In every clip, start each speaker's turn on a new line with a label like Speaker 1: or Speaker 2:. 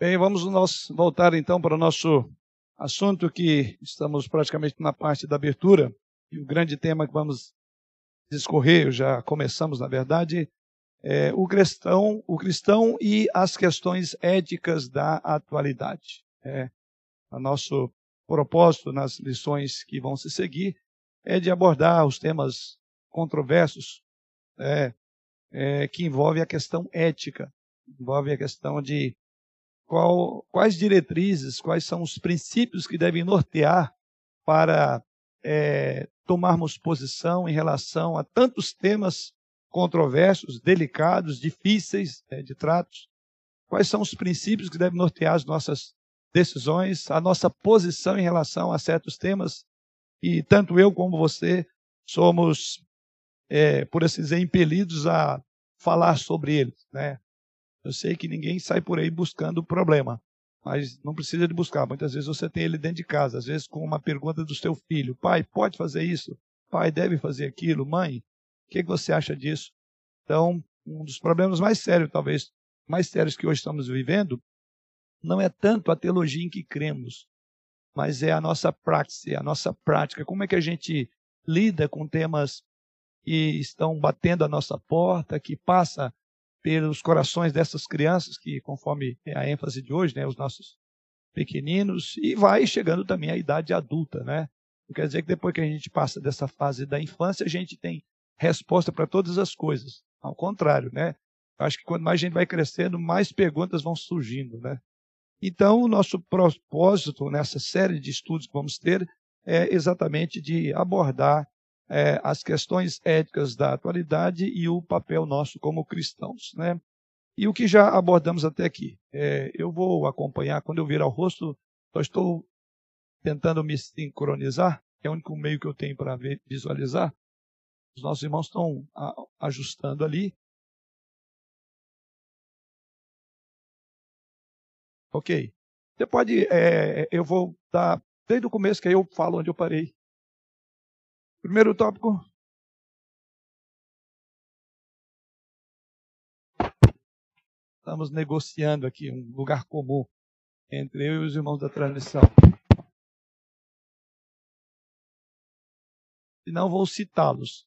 Speaker 1: Bem, vamos nós voltar então para o nosso assunto que estamos praticamente na parte da abertura e o grande tema que vamos discorrer, já começamos na verdade, é o cristão, o cristão e as questões éticas da atualidade. É, o nosso propósito nas lições que vão se seguir é de abordar os temas controversos é, é, que envolvem a questão ética, envolve a questão de qual, quais diretrizes, quais são os princípios que devem nortear para é, tomarmos posição em relação a tantos temas controversos, delicados, difíceis é, de tratos. Quais são os princípios que devem nortear as nossas decisões, a nossa posição em relação a certos temas. E tanto eu como você somos, é, por assim dizer, impelidos a falar sobre eles. Né? Eu sei que ninguém sai por aí buscando o problema, mas não precisa de buscar. Muitas vezes você tem ele dentro de casa, às vezes com uma pergunta do seu filho: pai, pode fazer isso? Pai, deve fazer aquilo? Mãe, o que, que você acha disso? Então, um dos problemas mais sérios, talvez mais sérios que hoje estamos vivendo, não é tanto a teologia em que cremos, mas é a nossa praxe, a nossa prática. Como é que a gente lida com temas que estão batendo a nossa porta, que passa pelos corações dessas crianças, que conforme é a ênfase de hoje, né, os nossos pequeninos, e vai chegando também à idade adulta, né? Não quer dizer que depois que a gente passa dessa fase da infância, a gente tem resposta para todas as coisas. Ao contrário, né? Acho que quanto mais a gente vai crescendo, mais perguntas vão surgindo, né? Então, o nosso propósito nessa série de estudos que vamos ter é exatamente de abordar é, as questões éticas da atualidade e o papel nosso como cristãos. Né? E o que já abordamos até aqui. É, eu vou acompanhar, quando eu virar o rosto, só estou tentando me sincronizar, é o único meio que eu tenho para visualizar. Os nossos irmãos estão ajustando ali. Ok. Você pode, é, eu vou dar desde o começo que aí eu falo onde eu parei. Primeiro tópico. Estamos negociando aqui um lugar comum entre eu e os irmãos da transmissão. E não vou citá-los.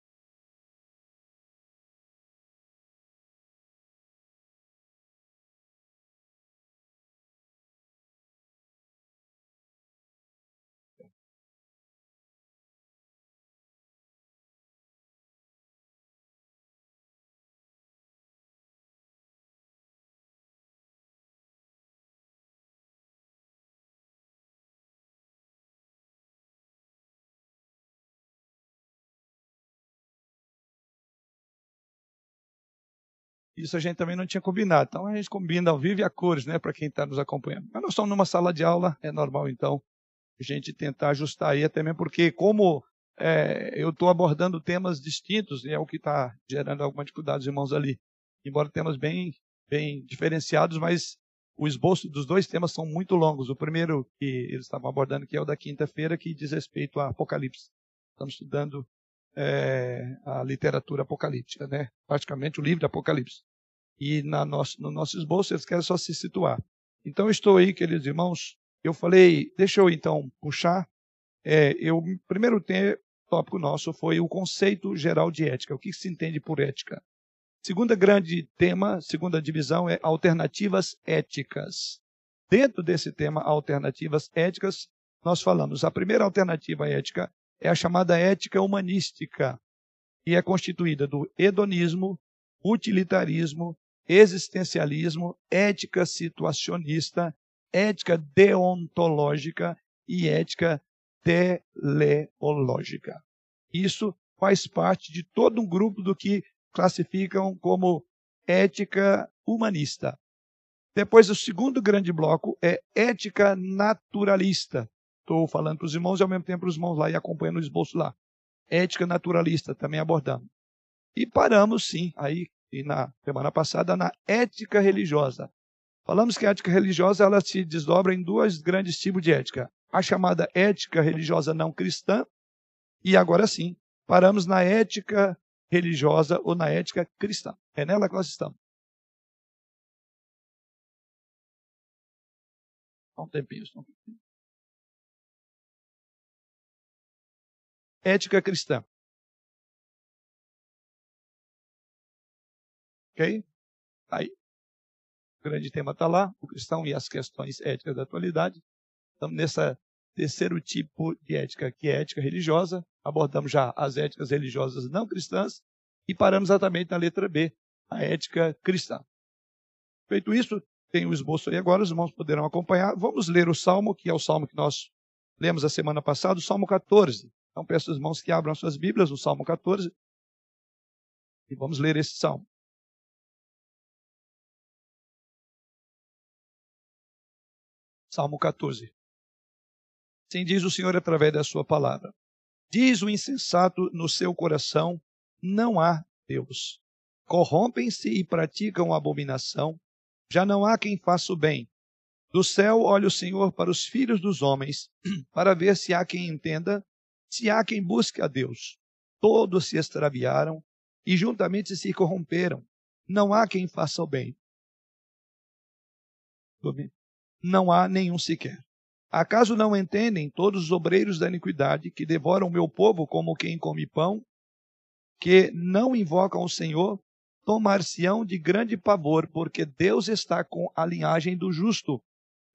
Speaker 1: Isso a gente também não tinha combinado. Então a gente combina ao vivo e a cores, né, para quem está nos acompanhando. Mas nós estamos numa sala de aula, é normal então a gente tentar ajustar aí, até mesmo porque, como é, eu estou abordando temas distintos, e é o que está gerando alguma dificuldade dos irmãos ali. Embora temas bem, bem diferenciados, mas o esboço dos dois temas são muito longos. O primeiro que eles estavam abordando, que é o da quinta-feira, que diz respeito a Apocalipse. Estamos estudando é, a literatura apocalíptica, né? praticamente o livro do Apocalipse. E na nosso, no nosso esboço eles querem só se situar. Então estou aí, queridos irmãos, eu falei, deixa eu então puxar. É, eu, primeiro tópico nosso foi o conceito geral de ética, o que se entende por ética. Segunda grande tema, segunda divisão é alternativas éticas. Dentro desse tema, alternativas éticas, nós falamos, a primeira alternativa ética é a chamada ética humanística, que é constituída do hedonismo, utilitarismo, existencialismo, ética situacionista, ética deontológica e ética teleológica. Isso faz parte de todo um grupo do que classificam como ética humanista. Depois, o segundo grande bloco é ética naturalista, estou falando para os irmãos e ao mesmo tempo para os irmãos lá e acompanhando o esboço lá. Ética naturalista também abordamos. E paramos, sim, aí e na semana passada, na ética religiosa. Falamos que a ética religiosa ela se desdobra em dois grandes tipos de ética. A chamada ética religiosa não cristã, e agora sim, paramos na ética religiosa ou na ética cristã. É nela que nós estamos. Só um tempinho, só um tempinho. Ética cristã. Ok? Aí. O grande tema está lá, o cristão e as questões éticas da atualidade. Estamos nessa terceiro tipo de ética, que é ética religiosa. Abordamos já as éticas religiosas não cristãs e paramos exatamente na letra B, a ética cristã. Feito isso, tem o esboço aí agora, os irmãos poderão acompanhar. Vamos ler o salmo, que é o salmo que nós lemos a semana passada, o salmo 14. Então peço aos irmãos que abram suas Bíblias, o salmo 14, e vamos ler esse salmo. Salmo 14. Assim diz o Senhor através da sua palavra. Diz o insensato no seu coração: não há Deus. Corrompem-se e praticam abominação. Já não há quem faça o bem. Do céu olha o Senhor para os filhos dos homens, para ver se há quem entenda, se há quem busque a Deus. Todos se extraviaram e juntamente se corromperam. Não há quem faça o bem. Não há nenhum sequer. Acaso não entendem todos os obreiros da iniquidade que devoram o meu povo como quem come pão, que não invocam o Senhor, tomar-se-ão de grande pavor, porque Deus está com a linhagem do justo.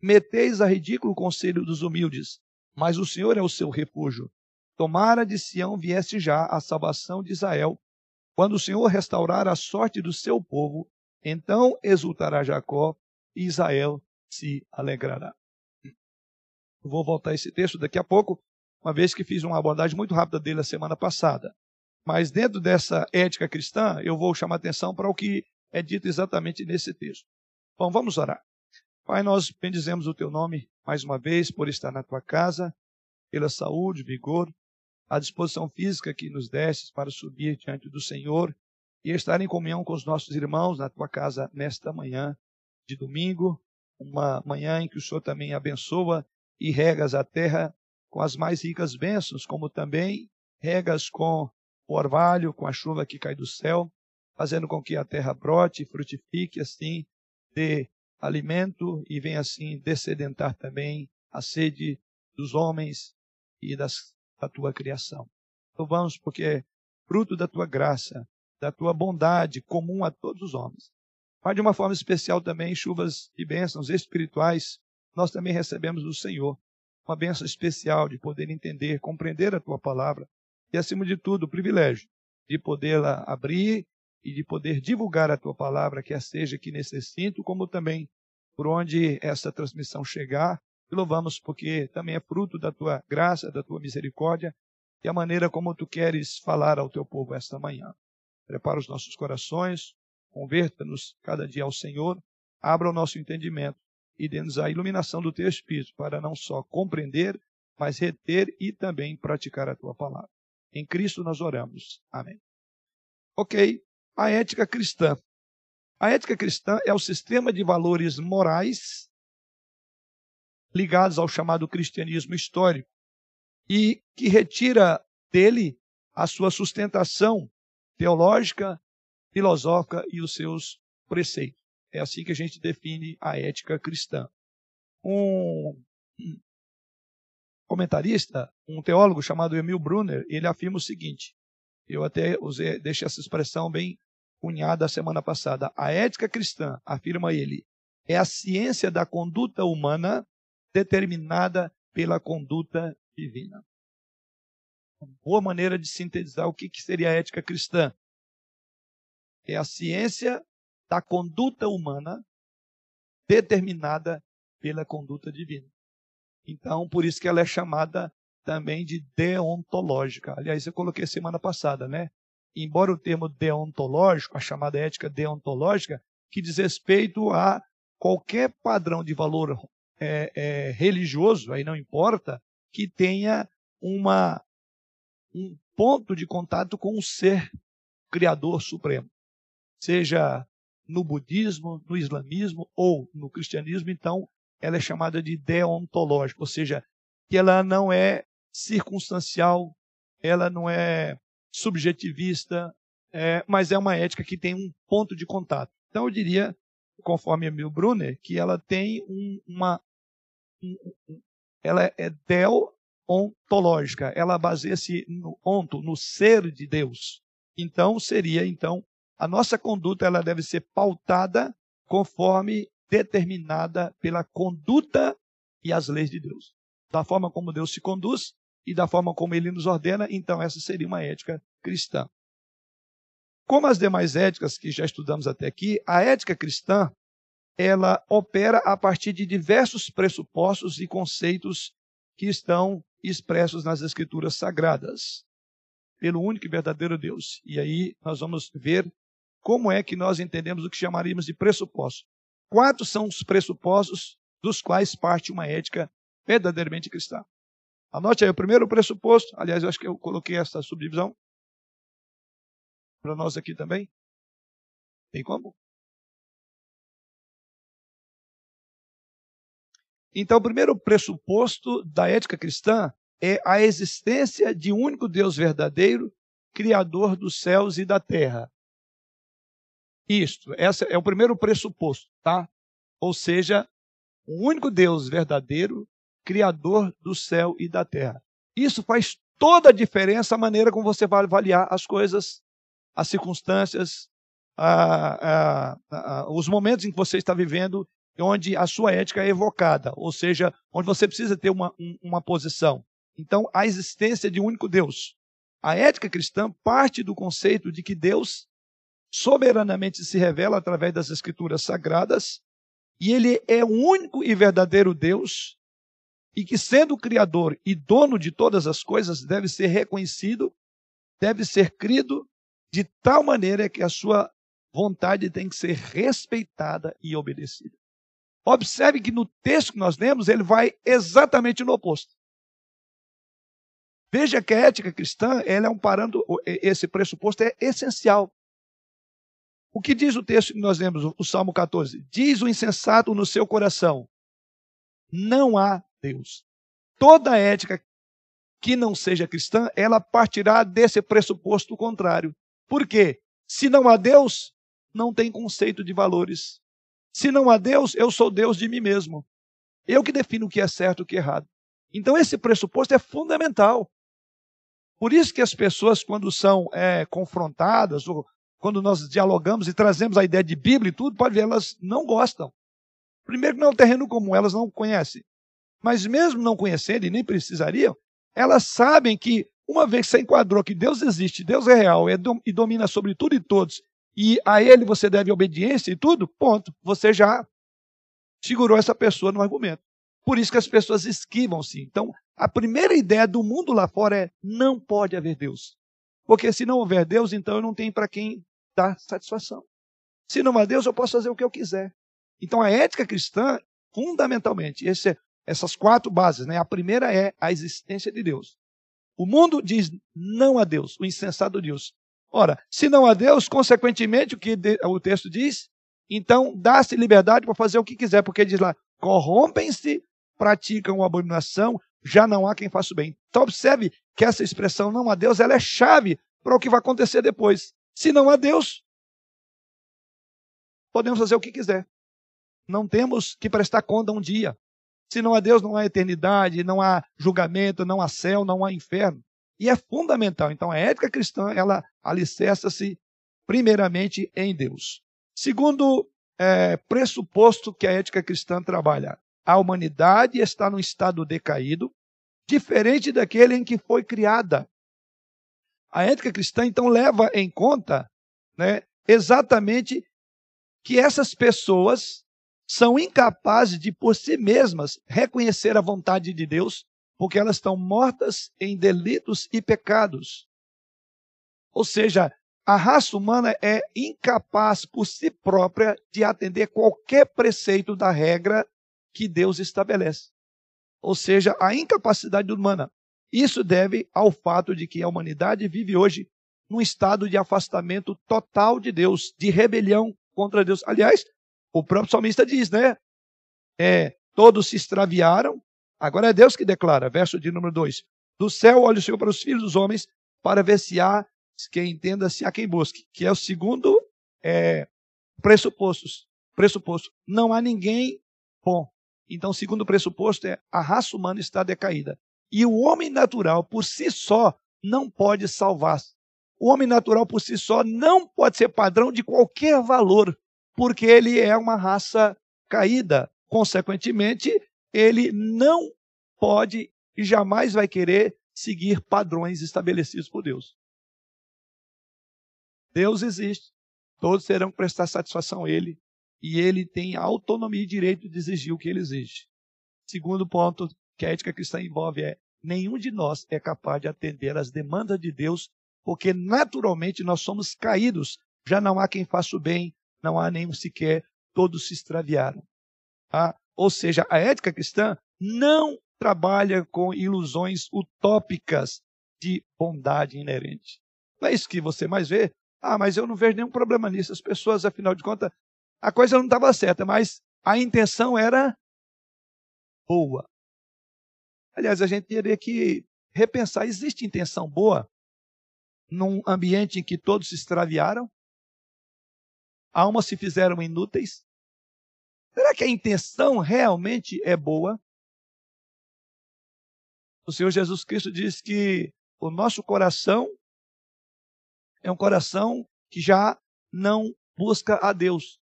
Speaker 1: Meteis a ridículo o conselho dos humildes, mas o Senhor é o seu refúgio. Tomara de Sião viesse já a salvação de Israel. Quando o Senhor restaurar a sorte do seu povo, então exultará Jacó e Israel se alegrará. Vou voltar a esse texto daqui a pouco, uma vez que fiz uma abordagem muito rápida dele a semana passada. Mas dentro dessa ética cristã, eu vou chamar atenção para o que é dito exatamente nesse texto. Bom, vamos orar. Pai, nós bendizemos o teu nome mais uma vez por estar na tua casa, pela saúde, vigor, a disposição física que nos destes para subir diante do Senhor e estar em comunhão com os nossos irmãos na tua casa nesta manhã de domingo, uma manhã em que o Senhor também abençoa e regas a terra com as mais ricas bênçãos, como também regas com o orvalho, com a chuva que cai do céu, fazendo com que a terra brote frutifique, assim, dê alimento e venha assim descedentar também a sede dos homens e das, da tua criação. Louvamos porque é fruto da tua graça, da tua bondade comum a todos os homens. Mas de uma forma especial também chuvas e bênçãos espirituais nós também recebemos do Senhor uma bênção especial de poder entender, compreender a tua palavra e, acima de tudo, o privilégio de podê-la abrir e de poder divulgar a tua palavra, quer seja que nesse recinto, como também por onde essa transmissão chegar. E louvamos porque também é fruto da tua graça, da tua misericórdia e a maneira como tu queres falar ao teu povo esta manhã. Prepara os nossos corações, converta-nos cada dia ao Senhor, abra o nosso entendimento e dê-nos a iluminação do teu Espírito para não só compreender, mas reter e também praticar a tua palavra. Em Cristo nós oramos. Amém. Ok, a ética cristã. A ética cristã é o sistema de valores morais ligados ao chamado cristianismo histórico e que retira dele a sua sustentação teológica, filosófica e os seus preceitos. É assim que a gente define a ética cristã. Um comentarista, um teólogo chamado Emil Brunner, ele afirma o seguinte: eu até usei, deixei essa expressão bem cunhada a semana passada. A ética cristã, afirma ele, é a ciência da conduta humana determinada pela conduta divina. Uma boa maneira de sintetizar o que seria a ética cristã. É a ciência da conduta humana determinada pela conduta divina. Então, por isso que ela é chamada também de deontológica. Aliás, eu coloquei semana passada, né? Embora o termo deontológico, a chamada ética deontológica, que diz respeito a qualquer padrão de valor é, é, religioso, aí não importa, que tenha uma, um ponto de contato com o ser criador supremo. Seja no budismo, no islamismo ou no cristianismo, então ela é chamada de deontológica, ou seja, que ela não é circunstancial, ela não é subjetivista, é, mas é uma ética que tem um ponto de contato. Então eu diria, conforme Emil Brunner, que ela tem um, uma ela é deontológica, ela baseia-se no onto, no ser de Deus. Então seria então a nossa conduta ela deve ser pautada conforme determinada pela conduta e as leis de Deus. Da forma como Deus se conduz e da forma como ele nos ordena, então essa seria uma ética cristã. Como as demais éticas que já estudamos até aqui, a ética cristã ela opera a partir de diversos pressupostos e conceitos que estão expressos nas escrituras sagradas pelo único e verdadeiro Deus. E aí nós vamos ver como é que nós entendemos o que chamaríamos de pressupostos. Quatro são os pressupostos dos quais parte uma ética verdadeiramente cristã. Anote aí o primeiro pressuposto, aliás, eu acho que eu coloquei essa subdivisão para nós aqui também. Tem como? Então, o primeiro pressuposto da ética cristã é a existência de um único Deus verdadeiro, criador dos céus e da terra. Isto, esse é o primeiro pressuposto, tá? Ou seja, o único Deus verdadeiro, criador do céu e da terra. Isso faz toda a diferença a maneira como você vai avaliar as coisas, as circunstâncias, a, a, a, os momentos em que você está vivendo, onde a sua ética é evocada, ou seja, onde você precisa ter uma, uma posição. Então, a existência de um único Deus. A ética cristã parte do conceito de que Deus soberanamente se revela através das escrituras sagradas e ele é o único e verdadeiro Deus e que, sendo Criador e dono de todas as coisas, deve ser reconhecido, deve ser crido de tal maneira que a sua vontade tem que ser respeitada e obedecida. Observe que no texto que nós lemos, ele vai exatamente no oposto. Veja que a ética cristã, ela é um parâmetro, esse pressuposto é essencial. O que diz o texto que nós lemos, o Salmo 14? Diz o insensato no seu coração: não há Deus. Toda ética que não seja cristã, ela partirá desse pressuposto contrário. Por quê? Se não há Deus, não tem conceito de valores. Se não há Deus, eu sou Deus de mim mesmo. Eu que defino o que é certo e o que é errado. Então, esse pressuposto é fundamental. Por isso que as pessoas, quando são é, confrontadas, ou quando nós dialogamos e trazemos a ideia de Bíblia e tudo, pode ver, elas não gostam. Primeiro que não é um terreno comum, elas não conhecem. Mas mesmo não conhecendo, e nem precisariam, elas sabem que, uma vez que você enquadrou que Deus existe, Deus é real e domina sobre tudo e todos, e a Ele você deve obediência e tudo, ponto. Você já segurou essa pessoa no argumento. Por isso que as pessoas esquivam-se. Então, a primeira ideia do mundo lá fora é: não pode haver Deus. Porque se não houver Deus, então eu não tenho para quem dar satisfação. Se não há Deus, eu posso fazer o que eu quiser. Então a ética cristã, fundamentalmente, esse, essas quatro bases, né? A primeira é a existência de Deus. O mundo diz não a Deus, o insensato Deus. Ora, se não há Deus, consequentemente, o que o texto diz, então dá-se liberdade para fazer o que quiser, porque diz lá: corrompem-se, praticam abominação, já não há quem faça o bem. Então observe que essa expressão não há Deus, ela é chave para o que vai acontecer depois. Se não há Deus, podemos fazer o que quiser. Não temos que prestar conta um dia. Se não há Deus, não há eternidade, não há julgamento, não há céu, não há inferno. E é fundamental. Então, a ética cristã, ela alicerça-se primeiramente em Deus. Segundo é, pressuposto que a ética cristã trabalha, a humanidade está num estado decaído, diferente daquele em que foi criada. A ética cristã, então, leva em conta né, exatamente que essas pessoas são incapazes de, por si mesmas, reconhecer a vontade de Deus, porque elas estão mortas em delitos e pecados. Ou seja, a raça humana é incapaz por si própria de atender qualquer preceito da regra que Deus estabelece. Ou seja, a incapacidade humana. Isso deve ao fato de que a humanidade vive hoje num estado de afastamento total de Deus, de rebelião contra Deus. Aliás, o próprio salmista diz, né? É, todos se extraviaram, agora é Deus que declara, verso de número 2. Do céu olha o Senhor para os filhos dos homens, para ver se há quem entenda, se há quem busque, que é o segundo é, pressupostos. Pressuposto. Não há ninguém bom. Então, o segundo pressuposto é a raça humana está decaída. E o homem natural, por si só, não pode salvar-se. O homem natural, por si só, não pode ser padrão de qualquer valor, porque ele é uma raça caída. Consequentemente, ele não pode e jamais vai querer seguir padrões estabelecidos por Deus. Deus existe, todos terão que prestar satisfação a Ele, e Ele tem autonomia e direito de exigir o que Ele exige. Segundo ponto que a ética cristã envolve é: nenhum de nós é capaz de atender às demandas de Deus, porque naturalmente nós somos caídos. Já não há quem faça o bem, não há nenhum sequer, todos se extraviaram. Ah, ou seja, a ética cristã não trabalha com ilusões utópicas de bondade inerente. Não é isso que você mais vê? Ah, mas eu não vejo nenhum problema nisso. As pessoas, afinal de contas, a coisa não estava certa, mas a intenção era boa. Aliás, a gente teria que repensar: existe intenção boa num ambiente em que todos se extraviaram? Almas se fizeram inúteis? Será que a intenção realmente é boa? O Senhor Jesus Cristo diz que o nosso coração é um coração que já não busca a Deus.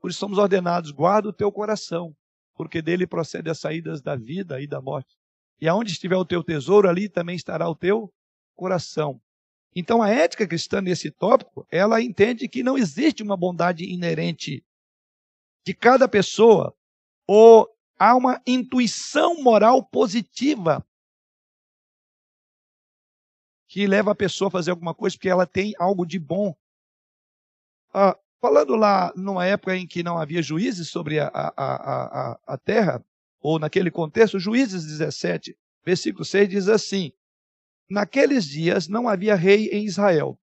Speaker 1: Por isso somos ordenados, guarda o teu coração, porque dele procede as saídas da vida e da morte. E aonde estiver o teu tesouro, ali também estará o teu coração. Então a ética cristã nesse tópico, ela entende que não existe uma bondade inerente de cada pessoa, ou há uma intuição moral positiva que leva a pessoa a fazer alguma coisa porque ela tem algo de bom. Ah, falando lá numa época em que não havia juízes sobre a, a, a, a terra, ou naquele contexto, Juízes 17, versículo 6 diz assim: Naqueles dias não havia rei em Israel,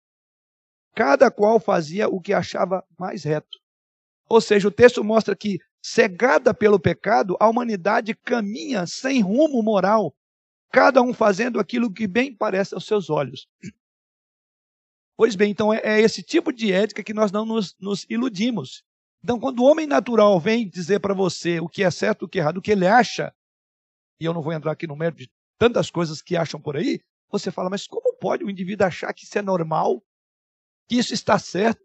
Speaker 1: cada qual fazia o que achava mais reto. Ou seja, o texto mostra que, cegada pelo pecado, a humanidade caminha sem rumo moral, cada um fazendo aquilo que bem parece aos seus olhos. Pois bem, então é, é esse tipo de ética que nós não nos, nos iludimos. Então, quando o homem natural vem dizer para você o que é certo, o que é errado, o que ele acha, e eu não vou entrar aqui no mérito de tantas coisas que acham por aí, você fala, mas como pode o indivíduo achar que isso é normal, que isso está certo,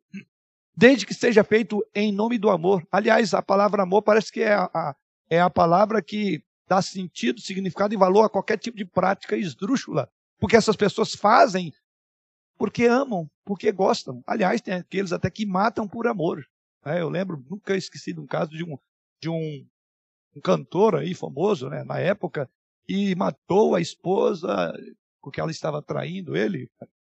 Speaker 1: desde que seja feito em nome do amor? Aliás, a palavra amor parece que é a, a é a palavra que dá sentido, significado e valor a qualquer tipo de prática esdrúxula. Porque essas pessoas fazem porque amam, porque gostam. Aliás, tem aqueles até que matam por amor. É, eu lembro, nunca esqueci de um caso de um, de um, um cantor aí famoso, né, na época, e matou a esposa porque ela estava traindo ele,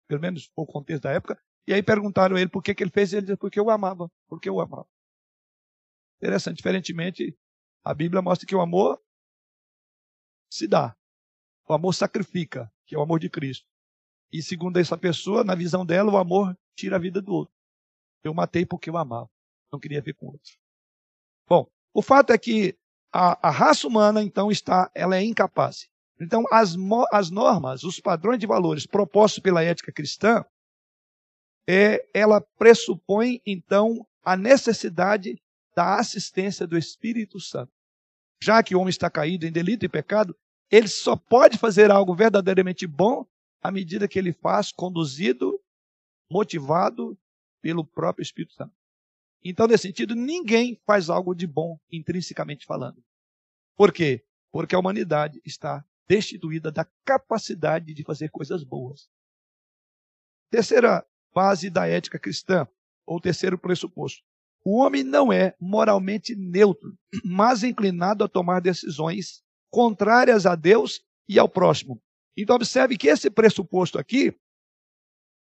Speaker 1: pelo menos o contexto da época. E aí perguntaram ele por que, que ele fez, ele disse, porque eu amava, porque eu amava. Interessante, diferentemente, a Bíblia mostra que o amor se dá. O amor sacrifica, que é o amor de Cristo. E segundo essa pessoa, na visão dela, o amor tira a vida do outro. Eu matei porque eu amava, não queria ver com outro. Bom, o fato é que a, a raça humana, então, está, ela é incapaz. Então, as, as normas, os padrões de valores propostos pela ética cristã, é, ela pressupõe, então, a necessidade da assistência do Espírito Santo. Já que o homem está caído em delito e pecado, ele só pode fazer algo verdadeiramente bom à medida que ele faz conduzido, motivado pelo próprio Espírito Santo. Então, nesse sentido, ninguém faz algo de bom intrinsecamente falando. Por quê? Porque a humanidade está destituída da capacidade de fazer coisas boas. Terceira base da ética cristã, ou terceiro pressuposto. O homem não é moralmente neutro, mas inclinado a tomar decisões contrárias a Deus e ao próximo. Então observe que esse pressuposto aqui,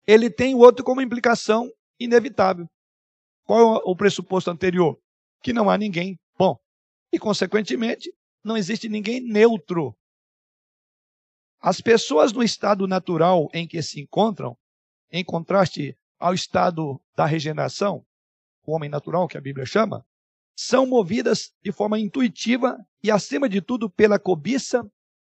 Speaker 1: ele tem o outro como implicação inevitável. Qual é o pressuposto anterior? Que não há ninguém bom. E, consequentemente, não existe ninguém neutro. As pessoas no estado natural em que se encontram, em contraste ao estado da regeneração, o homem natural, que a Bíblia chama, são movidas de forma intuitiva e, acima de tudo, pela cobiça,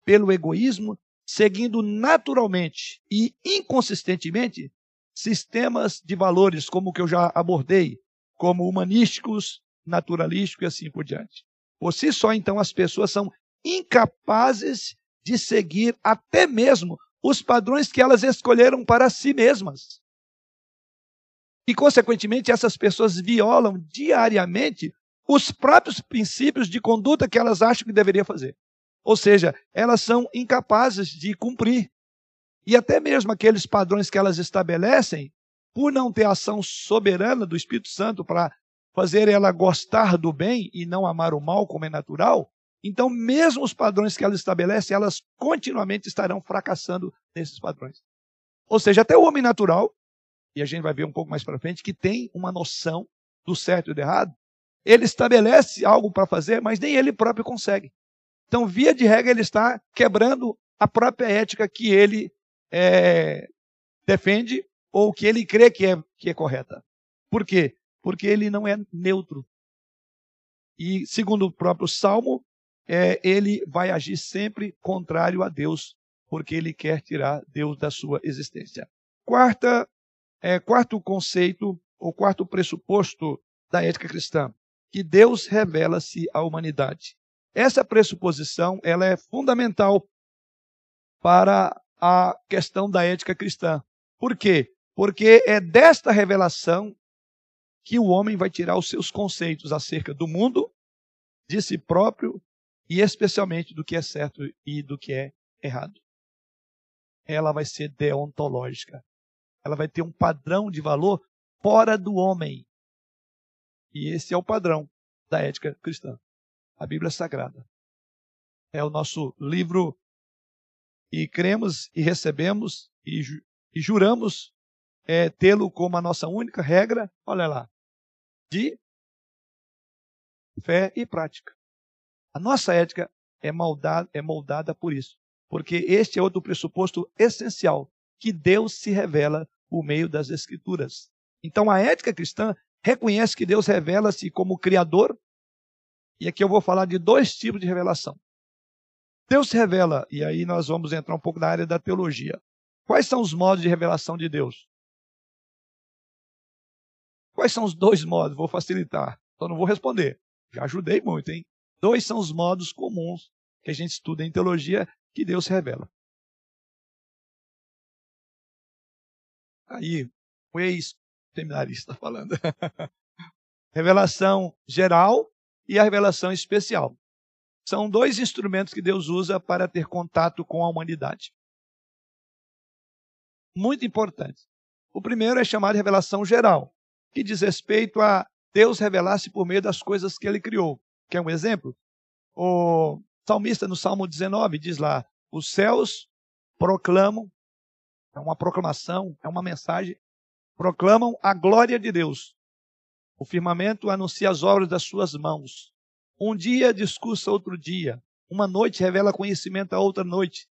Speaker 1: pelo egoísmo, seguindo naturalmente e inconsistentemente sistemas de valores como o que eu já abordei, como humanísticos, naturalísticos e assim por diante. Por si só, então, as pessoas são incapazes de seguir até mesmo os padrões que elas escolheram para si mesmas. E, consequentemente, essas pessoas violam diariamente os próprios princípios de conduta que elas acham que deveriam fazer. Ou seja, elas são incapazes de cumprir. E até mesmo aqueles padrões que elas estabelecem, por não ter ação soberana do Espírito Santo para fazer ela gostar do bem e não amar o mal, como é natural, então, mesmo os padrões que elas estabelecem, elas continuamente estarão fracassando nesses padrões. Ou seja, até o homem natural, e a gente vai ver um pouco mais para frente, que tem uma noção do certo e do errado, ele estabelece algo para fazer, mas nem ele próprio consegue. Então, via de regra, ele está quebrando a própria ética que ele é, defende ou que ele crê que é, que é correta. Por quê? Porque ele não é neutro. E, segundo o próprio Salmo, é, ele vai agir sempre contrário a Deus, porque ele quer tirar Deus da sua existência. Quarta, é, quarto conceito, ou quarto pressuposto da ética cristã, que Deus revela-se à humanidade. Essa pressuposição ela é fundamental para a questão da ética cristã. Por quê? Porque é desta revelação que o homem vai tirar os seus conceitos acerca do mundo, de si próprio e especialmente do que é certo e do que é errado. Ela vai ser deontológica. Ela vai ter um padrão de valor fora do homem. E esse é o padrão da ética cristã. A Bíblia Sagrada. É o nosso livro e cremos e recebemos e, ju e juramos é, tê-lo como a nossa única regra, olha lá, de fé e prática. A nossa ética é moldada, é moldada por isso. Porque este é outro pressuposto essencial, que Deus se revela por meio das Escrituras. Então a ética cristã reconhece que Deus revela-se como Criador, e aqui eu vou falar de dois tipos de revelação. Deus se revela, e aí nós vamos entrar um pouco na área da teologia. Quais são os modos de revelação de Deus? Quais são os dois modos? Vou facilitar. Só não vou responder. Já ajudei muito, hein? Dois são os modos comuns que a gente estuda em teologia que Deus revela. Aí, o ex-seminarista falando. revelação geral e a revelação especial. São dois instrumentos que Deus usa para ter contato com a humanidade. Muito importante. O primeiro é chamado de revelação geral, que diz respeito a Deus revelar-se por meio das coisas que ele criou. Quer um exemplo? O salmista no Salmo 19 diz lá: os céus proclamam, é uma proclamação, é uma mensagem, proclamam a glória de Deus. O firmamento anuncia as obras das suas mãos. Um dia discursa outro dia. Uma noite revela conhecimento a outra noite.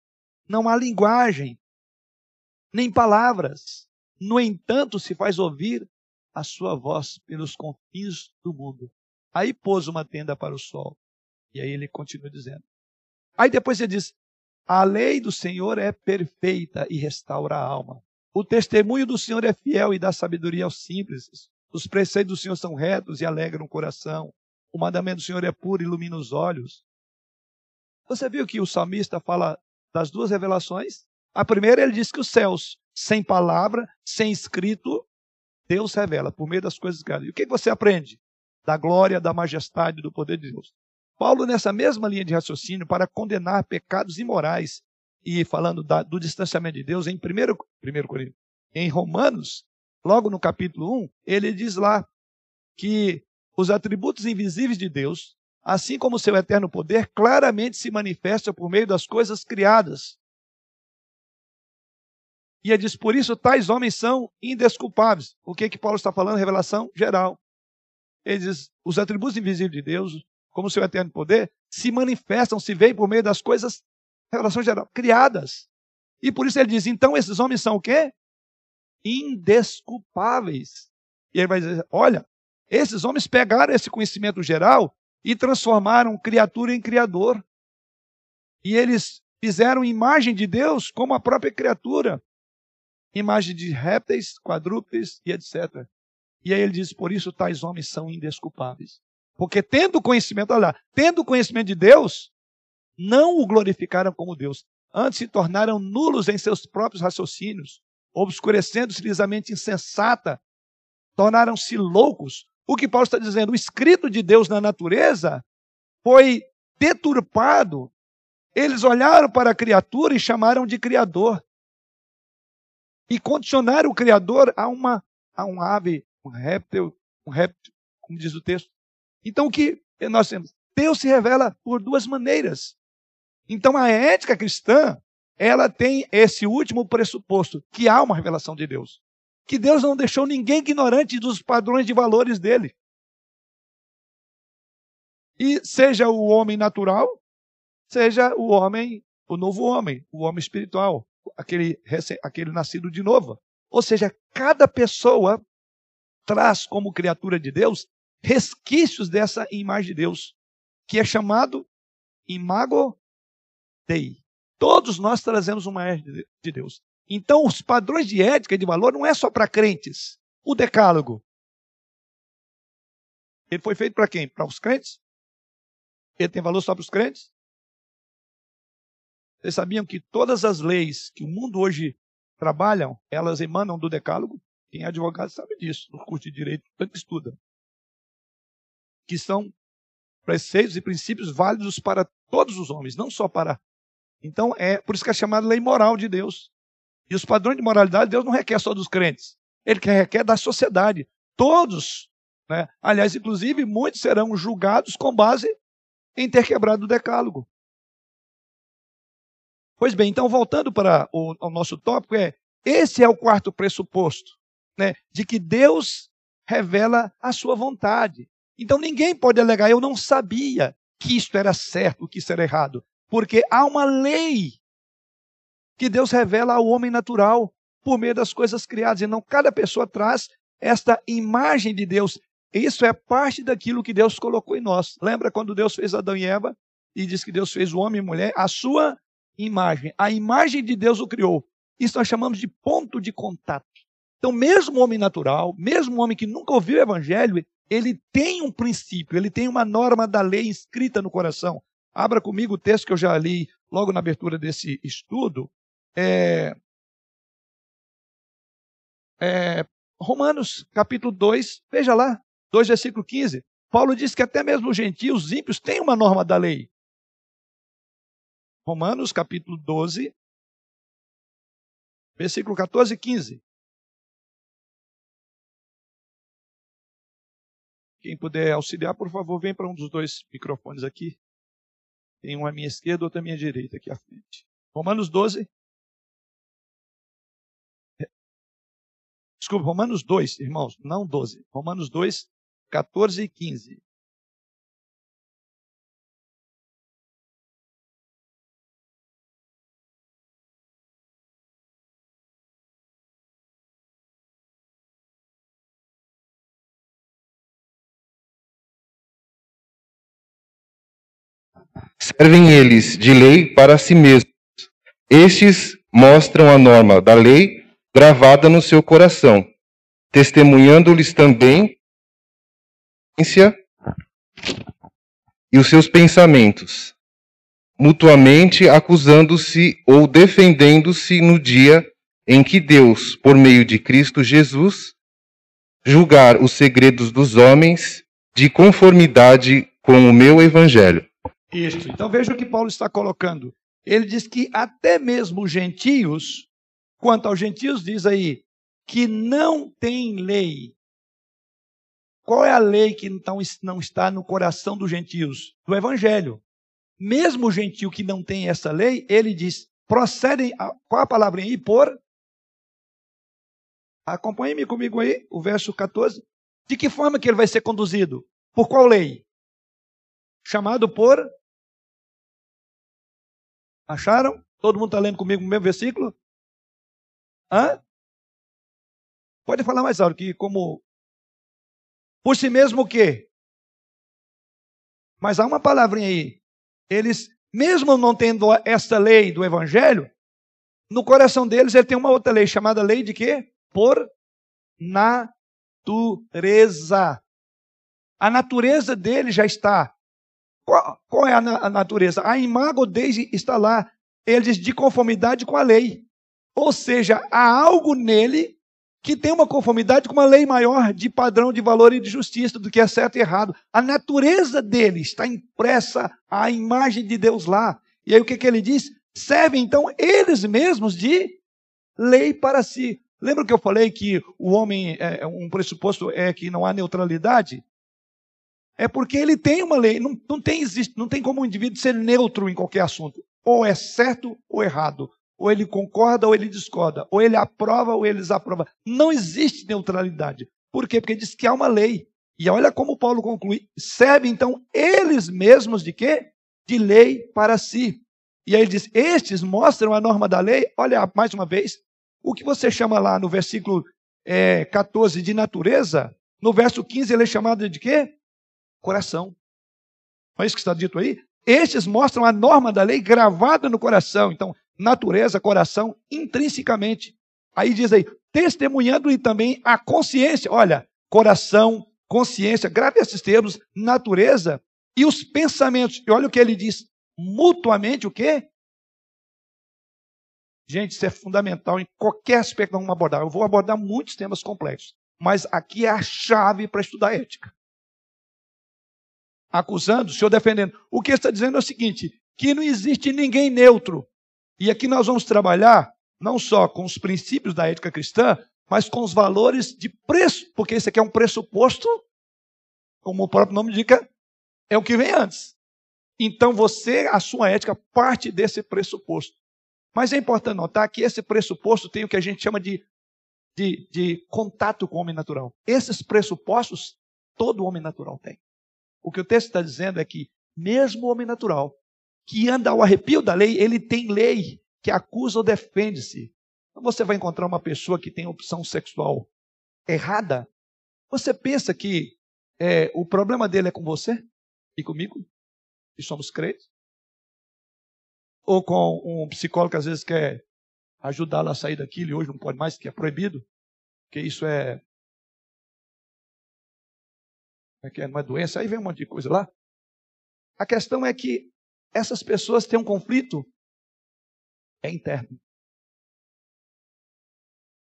Speaker 1: Não há linguagem, nem palavras. No entanto, se faz ouvir a sua voz pelos confins do mundo. Aí pôs uma tenda para o sol. E aí ele continua dizendo. Aí depois ele diz: A lei do Senhor é perfeita e restaura a alma. O testemunho do Senhor é fiel e dá sabedoria aos simples. Os preceitos do Senhor são retos e alegram o coração. O mandamento do Senhor é puro e ilumina os olhos. Você viu que o salmista fala das duas revelações? A primeira ele diz que os céus, sem palavra, sem escrito, Deus revela por meio das coisas criadas. E o que você aprende? da glória, da majestade, do poder de Deus. Paulo, nessa mesma linha de raciocínio, para condenar pecados imorais e falando da, do distanciamento de Deus, em 1 Coríntios, em Romanos, logo no capítulo 1, ele diz lá que os atributos invisíveis de Deus, assim como o seu eterno poder, claramente se manifestam por meio das coisas criadas. E ele diz, por isso tais homens são indesculpáveis. O que que Paulo está falando? Revelação geral. Ele diz: os atributos invisíveis de Deus, como o seu eterno poder, se manifestam, se veem por meio das coisas, relação geral, criadas. E por isso ele diz: então esses homens são o quê? Indesculpáveis. E ele vai dizer: olha, esses homens pegaram esse conhecimento geral e transformaram criatura em criador. E eles fizeram imagem de Deus como a própria criatura. Imagem de répteis, quadrúpedes e etc. E aí ele diz: por isso tais homens são indesculpáveis. Porque tendo conhecimento, olha lá, tendo conhecimento de Deus, não o glorificaram como Deus. Antes se tornaram nulos em seus próprios raciocínios, obscurecendo-se-lhes a mente insensata, tornaram-se loucos. O que Paulo está dizendo? O escrito de Deus na natureza foi deturpado. Eles olharam para a criatura e chamaram de Criador. E condicionaram o Criador a uma a um ave, um réptil, um réptil, como diz o texto. Então o que nós temos? Deus se revela por duas maneiras. Então a ética cristã, ela tem esse último pressuposto, que há uma revelação de Deus. Que Deus não deixou ninguém ignorante dos padrões de valores dele. E seja o homem natural, seja o homem, o novo homem, o homem espiritual, aquele, aquele nascido de novo. Ou seja, cada pessoa traz como criatura de Deus resquícios dessa imagem de Deus, que é chamado imago Dei. Todos nós trazemos uma imagem de Deus. Então, os padrões de ética e de valor não é só para crentes. O decálogo. Ele foi feito para quem? Para os crentes? Ele tem valor só para os crentes? Vocês sabiam que todas as leis que o mundo hoje trabalham, elas emanam do decálogo? Quem é advogado sabe disso, no curso de direito, tanto estuda. Que são preceitos e princípios válidos para todos os homens, não só para. Então, é por isso que é chamada lei moral de Deus. E os padrões de moralidade Deus não requer só dos crentes, ele requer da sociedade. Todos, né? aliás, inclusive, muitos serão julgados com base em ter quebrado o decálogo. Pois bem, então voltando para o, o nosso tópico, é esse é o quarto pressuposto, né, de que Deus revela a sua vontade. Então ninguém pode alegar, eu não sabia que isto era certo, que isso era errado, porque há uma lei que Deus revela ao homem natural por meio das coisas criadas. E não cada pessoa traz esta imagem de Deus. Isso é parte daquilo que Deus colocou em nós. Lembra quando Deus fez Adão e Eva e diz que Deus fez o homem e mulher? A sua imagem. A imagem de Deus o criou. Isso nós chamamos de ponto de contato. Então, mesmo o homem natural, mesmo o homem que nunca ouviu o evangelho, ele tem um princípio, ele tem uma norma da lei inscrita no coração. Abra comigo o texto que eu já li logo na abertura desse estudo. É, é, Romanos capítulo 2, veja lá, 2 versículo 15. Paulo diz que até mesmo os gentios, os ímpios, têm uma norma da lei. Romanos, capítulo 12, versículo 14 e 15. Quem puder auxiliar, por favor, vem para um dos dois microfones aqui. Tem um à minha esquerda, outro à minha direita, aqui à frente. Romanos 12. Desculpa, Romanos 2, irmãos, não 12. Romanos 2, 14 e 15.
Speaker 2: Servem eles de lei para si mesmos. Estes mostram a norma da lei gravada no seu coração, testemunhando-lhes também e os seus pensamentos, mutuamente acusando-se ou defendendo-se no dia em que Deus, por meio de Cristo Jesus, julgar os segredos dos homens de conformidade com o meu evangelho.
Speaker 1: Isso. Então veja o que Paulo está colocando. Ele diz que até mesmo os gentios, quanto aos gentios, diz aí, que não tem lei. Qual é a lei que então não está no coração dos gentios? Do evangelho. Mesmo o gentio que não tem essa lei, ele diz, procedem, a, qual a palavra aí? Por. Acompanhe-me comigo aí, o verso 14. De que forma que ele vai ser conduzido? Por qual lei? Chamado por Acharam? Todo mundo está lendo comigo o mesmo versículo? Hã? Pode falar mais alto, que como. Por si mesmo o quê? Mas há uma palavrinha aí. Eles, mesmo não tendo esta lei do Evangelho, no coração deles ele tem uma outra lei, chamada lei de quê? Por natureza. A natureza dele já está. Qual, qual é a, a, natureza? A imago dele está lá. Ele diz de conformidade com a lei. Ou seja, há algo nele que tem uma conformidade com uma lei maior de padrão de valor e de justiça do que é certo e errado. A natureza dele está impressa a imagem de Deus lá. E aí o que, que ele diz? Servem então eles mesmos de lei para si. Lembra que eu falei que o homem, é, um pressuposto é que não há neutralidade? É porque ele tem uma lei, não, não, tem, existe, não tem como um indivíduo ser neutro em qualquer assunto. Ou é certo ou errado. Ou ele concorda ou ele discorda. Ou ele aprova ou ele desaprova. Não existe neutralidade. Por quê? Porque diz que há uma lei. E olha como Paulo conclui. Serve então eles mesmos de quê? De lei para si. E aí ele diz: Estes mostram a norma da lei. Olha, mais uma vez, o que você chama lá no versículo é, 14 de natureza, no verso 15 ele é chamado de quê? Coração. Não é isso que está dito aí? Estes mostram a norma da lei gravada no coração. Então, natureza, coração, intrinsecamente. Aí diz aí, testemunhando-lhe também a consciência. Olha, coração, consciência, grave esses termos, natureza e os pensamentos. E olha o que ele diz, mutuamente o quê? Gente, isso é fundamental em qualquer aspecto que vamos abordar. Eu vou abordar muitos temas complexos, mas aqui é a chave para estudar ética. Acusando, o senhor defendendo. O que está dizendo é o seguinte: que não existe ninguém neutro. E aqui nós vamos trabalhar não só com os princípios da ética cristã, mas com os valores de preço, porque esse aqui é um pressuposto, como o próprio nome indica, é o que vem antes. Então você, a sua ética parte desse pressuposto. Mas é importante notar que esse pressuposto tem o que a gente chama de, de, de contato com o homem natural. Esses pressupostos todo homem natural tem. O que o texto está dizendo é que, mesmo o homem natural, que anda ao arrepio da lei, ele tem lei que acusa ou defende-se. Então você vai encontrar uma pessoa que tem opção sexual errada. Você pensa que é, o problema dele é com você e comigo, que somos crentes? ou com um psicólogo que às vezes quer ajudá-lo a sair daquilo e hoje não pode mais, que é proibido, que isso é. É que é uma doença, aí vem um monte de coisa lá. A questão é que essas pessoas têm um conflito é interno.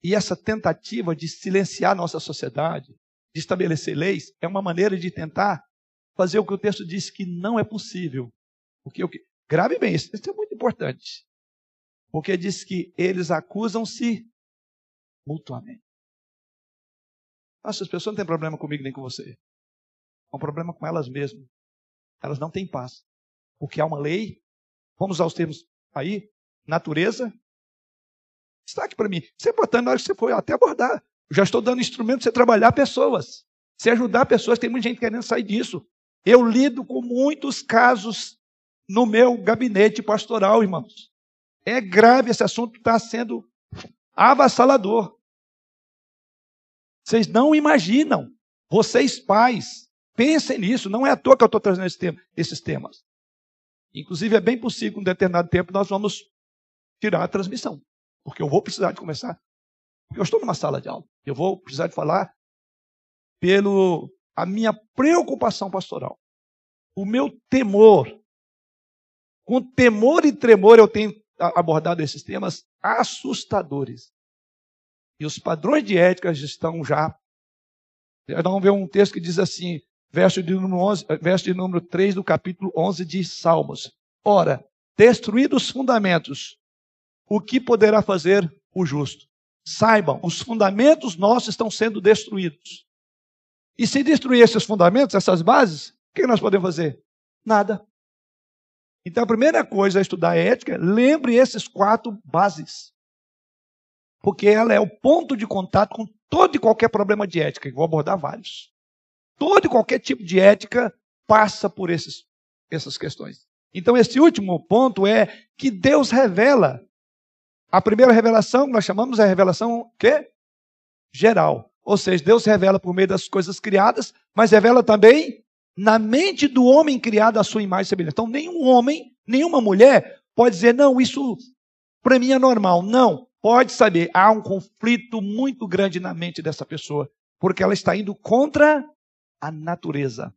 Speaker 1: E essa tentativa de silenciar nossa sociedade, de estabelecer leis, é uma maneira de tentar fazer o que o texto diz que não é possível. Porque o que Grave bem isso, isso é muito importante. Porque diz que eles acusam-se mutuamente. Nossa, as pessoas não têm problema comigo nem com você. É um problema com elas mesmas. Elas não têm paz. Porque há uma lei, vamos aos termos aí, natureza. Destaque para mim. É importante na hora que você for até abordar. Eu já estou dando instrumento para você trabalhar pessoas. Você ajudar pessoas, tem muita gente querendo sair disso. Eu lido com muitos casos no meu gabinete pastoral, irmãos. É grave esse assunto, está sendo avassalador. Vocês não imaginam. Vocês, pais, pensem nisso. Não é à toa que eu estou trazendo esse tema, esses temas. Inclusive, é bem possível que em um determinado tempo nós vamos tirar a transmissão. Porque eu vou precisar de começar. Eu estou numa sala de aula. Eu vou precisar de falar pelo a minha preocupação pastoral. O meu temor com temor e tremor eu tenho abordado esses temas assustadores. E os padrões de ética estão já. Nós vamos ver um texto que diz assim, verso de número, 11, verso de número 3 do capítulo 11 de Salmos. Ora, destruídos os fundamentos, o que poderá fazer o justo? Saibam, os fundamentos nossos estão sendo destruídos. E se destruir esses fundamentos, essas bases, o que nós podemos fazer? Nada. Então a primeira coisa a estudar ética, lembre esses quatro bases. Porque ela é o ponto de contato com todo e qualquer problema de ética, que vou abordar vários. Todo e qualquer tipo de ética passa por esses, essas questões. Então, esse último ponto é que Deus revela. A primeira revelação, nós chamamos a revelação quê? geral. Ou seja, Deus revela por meio das coisas criadas, mas revela também na mente do homem criado à sua imagem e semelhança. Então, nenhum homem, nenhuma mulher pode dizer, não, isso para mim é normal. Não, pode saber, há um conflito muito grande na mente dessa pessoa, porque ela está indo contra a natureza.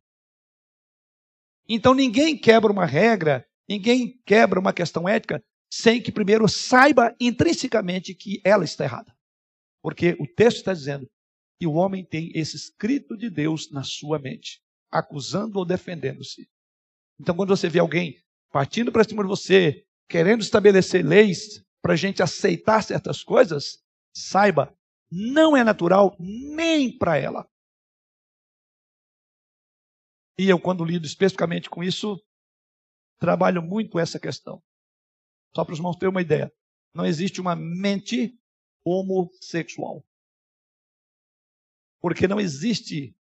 Speaker 1: Então ninguém quebra uma regra, ninguém quebra uma questão ética sem que primeiro saiba intrinsecamente que ela está errada. Porque o texto está dizendo que o homem tem esse escrito de Deus na sua mente, acusando ou defendendo-se. Então, quando você vê alguém partindo para cima de você, querendo estabelecer leis para a gente aceitar certas coisas, saiba, não é natural nem para ela. E eu, quando lido especificamente com isso, trabalho muito essa questão. Só para os irmãos terem uma ideia. Não existe uma mente homossexual. Porque não existe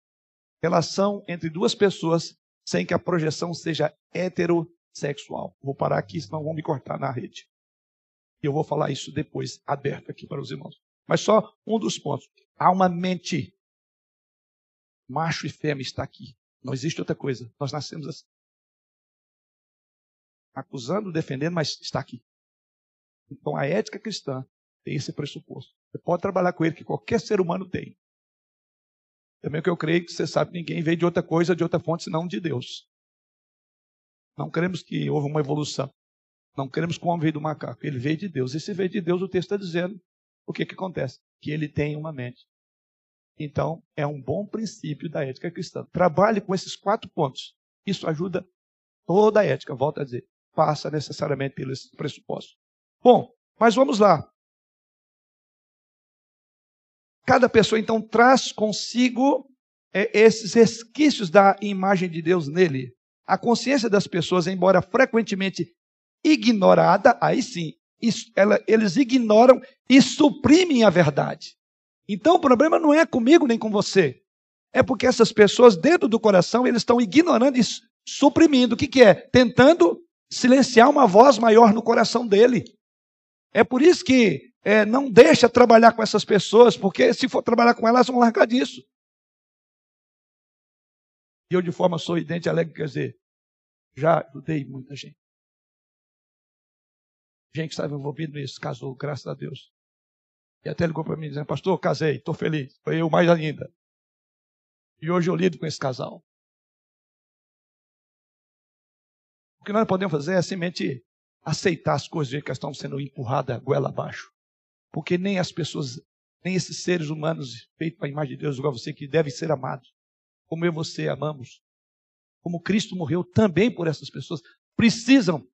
Speaker 1: relação entre duas pessoas sem que a projeção seja heterossexual. Vou parar aqui, senão vão me cortar na rede. E eu vou falar isso depois, aberto aqui para os irmãos. Mas só um dos pontos. Há uma mente. Macho e fêmea está aqui. Não existe outra coisa. Nós nascemos assim. Acusando, defendendo, mas está aqui. Então a ética cristã tem esse pressuposto. Você pode trabalhar com ele que qualquer ser humano tem. Também o que eu creio que você sabe que ninguém veio de outra coisa, de outra fonte, senão de Deus. Não queremos que houve uma evolução. Não queremos que o homem veio do macaco. Ele veio de Deus. E se veio de Deus, o texto está dizendo o que, que acontece? Que ele tem uma mente. Então, é um bom princípio da ética cristã. Trabalhe com esses quatro pontos. Isso ajuda toda a ética. Volto a dizer, passa necessariamente pelos pressupostos. Bom, mas vamos lá. Cada pessoa, então, traz consigo é, esses resquícios da imagem de Deus nele. A consciência das pessoas, embora frequentemente ignorada, aí sim, isso, ela, eles ignoram e suprimem a verdade. Então o problema não é comigo nem com você. É porque essas pessoas, dentro do coração, eles estão ignorando e suprimindo. O que, que é? Tentando silenciar uma voz maior no coração dele. É por isso que é, não deixa trabalhar com essas pessoas, porque se for trabalhar com elas, vão largar disso. E eu, de forma sorridente e alegre, quer dizer, já ajudei muita gente. Gente que estava envolvido nisso, casou, graças a Deus. E até ligou para mim dizendo, pastor, casei, estou feliz. Foi eu mais ainda. E hoje eu lido com esse casal. O que nós podemos fazer é simplesmente aceitar as coisas que estão sendo empurradas goela abaixo. Porque nem as pessoas, nem esses seres humanos feitos para a imagem de Deus, igual você, que devem ser amados, como eu e você amamos, como Cristo morreu também por essas pessoas, precisam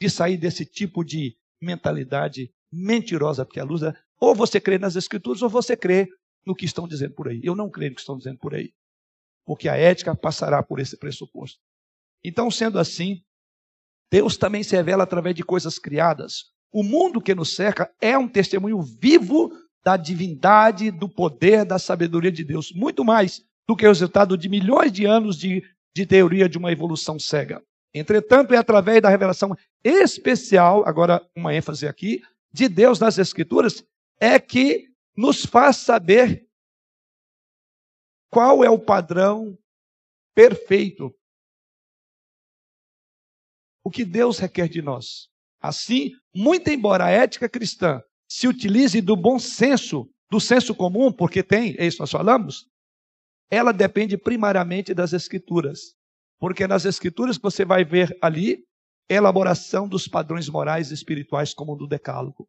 Speaker 1: de sair desse tipo de mentalidade mentirosa, porque a luz é, ou você crê nas escrituras ou você crê no que estão dizendo por aí. Eu não creio no que estão dizendo por aí, porque a ética passará por esse pressuposto. Então, sendo assim, Deus também se revela através de coisas criadas. O mundo que nos cerca é um testemunho vivo da divindade, do poder, da sabedoria de Deus, muito mais do que o resultado de milhões de anos de, de teoria de uma evolução cega. Entretanto, é através da revelação especial, agora uma ênfase aqui, de Deus nas Escrituras, é que nos faz saber qual é o padrão perfeito. O que Deus requer de nós. Assim, muito embora a ética cristã se utilize do bom senso, do senso comum, porque tem, é isso que nós falamos, ela depende primariamente das Escrituras. Porque nas Escrituras você vai ver ali elaboração dos padrões morais e espirituais como do Decálogo,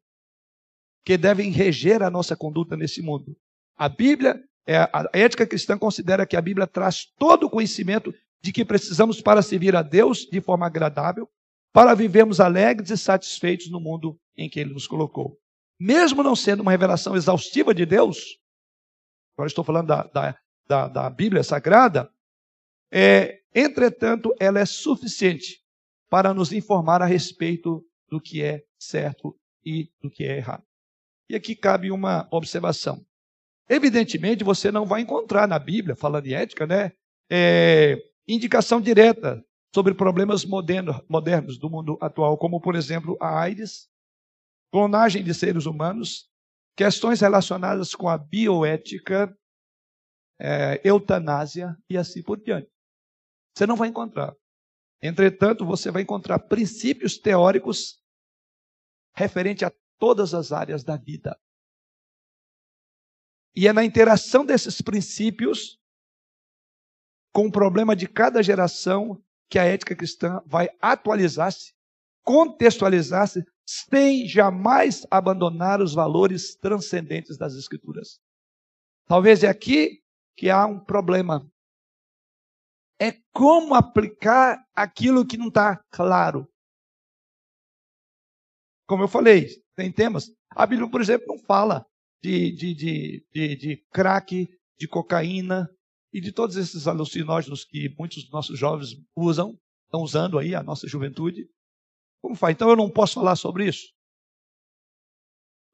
Speaker 1: que devem reger a nossa conduta nesse mundo. A Bíblia, é, a ética cristã considera que a Bíblia traz todo o conhecimento de que precisamos para servir a Deus de forma agradável, para vivermos alegres e satisfeitos no mundo em que Ele nos colocou. Mesmo não sendo uma revelação exaustiva de Deus, agora estou falando da, da, da, da Bíblia Sagrada, é, Entretanto, ela é suficiente para nos informar a respeito do que é certo e do que é errado. E aqui cabe uma observação. Evidentemente, você não vai encontrar na Bíblia, falando de ética, né, é, indicação direta sobre problemas moderno, modernos do mundo atual, como, por exemplo, a AIDS, clonagem de seres humanos, questões relacionadas com a bioética, é, eutanásia e assim por diante. Você não vai encontrar. Entretanto, você vai encontrar princípios teóricos referente a todas as áreas da vida. E é na interação desses princípios com o problema de cada geração que a ética cristã vai atualizar-se, contextualizar-se, sem jamais abandonar os valores transcendentes das Escrituras. Talvez é aqui que há um problema. É como aplicar aquilo que não está claro. Como eu falei, tem temas. A Bíblia, por exemplo, não fala de, de, de, de, de crack, de cocaína e de todos esses alucinógenos que muitos dos nossos jovens usam, estão usando aí, a nossa juventude. Como faz? Então eu não posso falar sobre isso?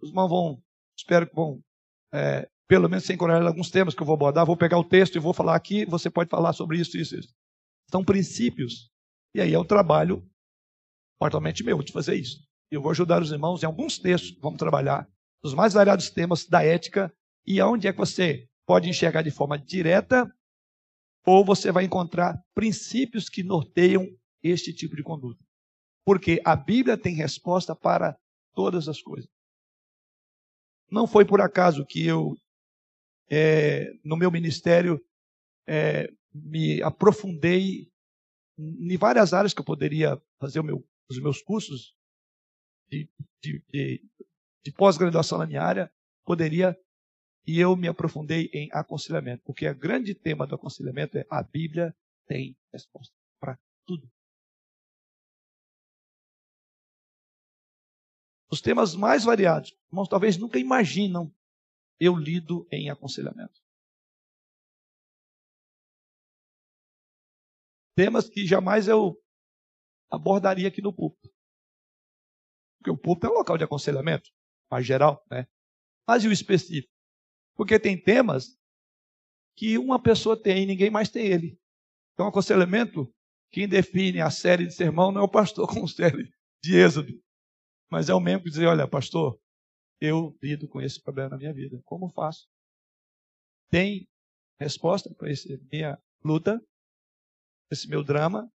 Speaker 1: Os irmãos vão, espero que vão, é, pelo menos sem encorajar alguns temas que eu vou abordar. Vou pegar o texto e vou falar aqui, você pode falar sobre isso, isso, isso. São princípios. E aí é o trabalho, particularmente meu, de fazer isso. Eu vou ajudar os irmãos em alguns textos, vamos trabalhar nos mais variados temas da ética e aonde é que você pode enxergar de forma direta ou você vai encontrar princípios que norteiam este tipo de conduta. Porque a Bíblia tem resposta para todas as coisas. Não foi por acaso que eu, é, no meu ministério, é, me aprofundei em várias áreas que eu poderia fazer meu, os meus cursos de, de, de, de pós-graduação na minha área, poderia, e eu me aprofundei em aconselhamento, porque o grande tema do aconselhamento é a Bíblia tem resposta para tudo. Os temas mais variados, irmãos, talvez nunca imaginam eu lido em aconselhamento. Temas que jamais eu abordaria aqui no púlpito. Porque o púlpito é um local de aconselhamento mais geral, né? Mas e o específico? Porque tem temas que uma pessoa tem e ninguém mais tem ele. Então, aconselhamento, quem define a série de sermão não é o pastor com série de êxodo, mas é o membro que diz, olha, pastor, eu lido com esse problema na minha vida. Como faço? Tem resposta para essa minha luta, esse meu drama,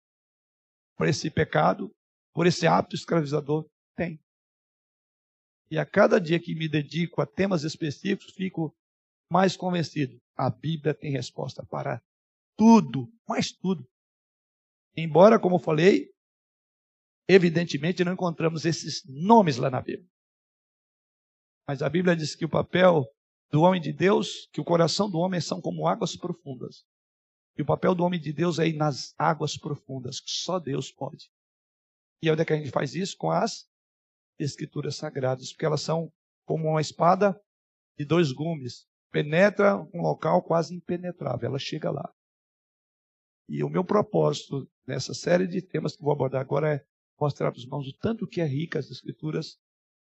Speaker 1: para esse pecado, por esse hábito escravizador? Tem. E a cada dia que me dedico a temas específicos, fico mais convencido. A Bíblia tem resposta para tudo, mais tudo. Embora, como falei, evidentemente não encontramos esses nomes lá na Bíblia. Mas a Bíblia diz que o papel do homem de Deus, que o coração do homem são como águas profundas. E o papel do homem de Deus é ir nas águas profundas, que só Deus pode. E onde é que a gente faz isso? Com as escrituras sagradas, porque elas são como uma espada de dois gumes. Penetra um local quase impenetrável, ela chega lá. E o meu propósito nessa série de temas que vou abordar agora é mostrar para os irmãos o tanto que é rica as escrituras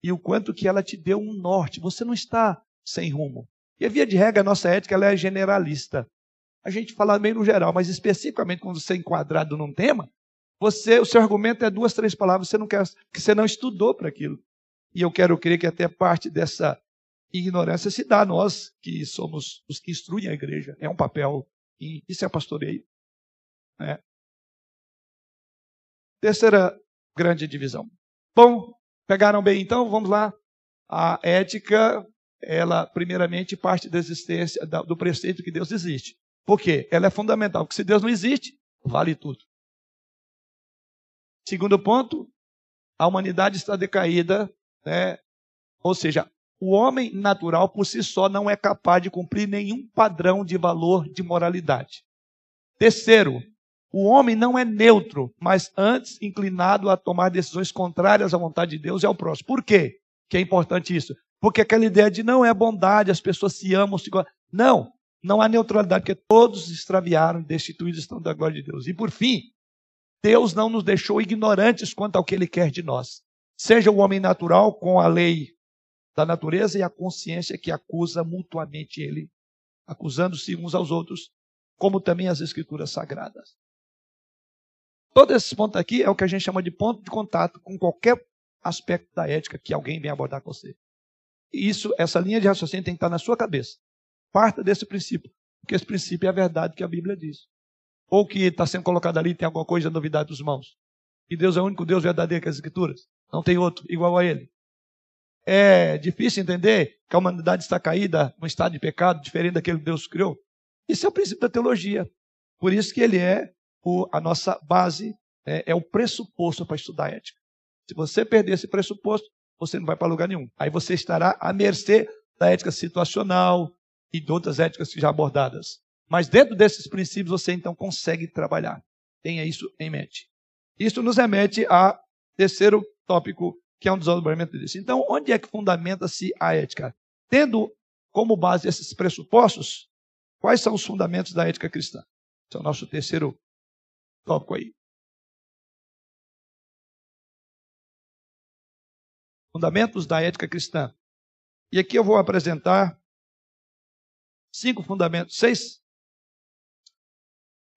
Speaker 1: e o quanto que ela te deu um norte. Você não está sem rumo. E a via de regra, a nossa ética ela é generalista. A gente fala meio no geral, mas especificamente quando você é enquadrado num tema, você, o seu argumento é duas, três palavras, você não quer, que você não estudou para aquilo. E eu quero crer que até parte dessa ignorância se dá a nós, que somos os que instruem a igreja. É um papel, isso é pastoreio. Né? Terceira grande divisão. Bom, pegaram bem então? Vamos lá. A ética, ela primeiramente parte da existência, do preceito que Deus existe. Por quê? Ela é fundamental, porque se Deus não existe, vale tudo. Segundo ponto, a humanidade está decaída, né? ou seja, o homem natural por si só não é capaz de cumprir nenhum padrão de valor de moralidade. Terceiro, o homem não é neutro, mas antes inclinado a tomar decisões contrárias à vontade de Deus e ao próximo. Por quê? Que é importante isso? Porque aquela ideia de não é bondade, as pessoas se amam, se Não, não há neutralidade, porque todos extraviaram, destituídos estão da glória de Deus. E por fim, Deus não nos deixou ignorantes quanto ao que Ele quer de nós. Seja o homem natural com a lei da natureza e a consciência que acusa mutuamente Ele, acusando-se uns aos outros, como também as Escrituras Sagradas. Todo esse ponto aqui é o que a gente chama de ponto de contato com qualquer aspecto da ética que alguém vem abordar com você. E isso, essa linha de raciocínio tem que estar na sua cabeça. Parta desse princípio, porque esse princípio é a verdade que a Bíblia diz ou que está sendo colocado ali tem alguma coisa de novidade dos mãos. E Deus é o único Deus verdadeiro que as Escrituras. Não tem outro igual a Ele. É difícil entender que a humanidade está caída num estado de pecado diferente daquele que Deus criou. Isso é o princípio da teologia. Por isso que ele é o, a nossa base, é, é o pressuposto para estudar ética. Se você perder esse pressuposto, você não vai para lugar nenhum. Aí você estará à mercê da ética situacional e de outras éticas já abordadas. Mas dentro desses princípios você então consegue trabalhar. Tenha isso em mente. Isso nos remete a terceiro tópico, que é um desenvolvimento disso. Então, onde é que fundamenta-se a ética? Tendo como base esses pressupostos, quais são os fundamentos da ética cristã? Esse é o nosso terceiro tópico aí. Fundamentos da ética cristã. E aqui eu vou apresentar cinco fundamentos, seis,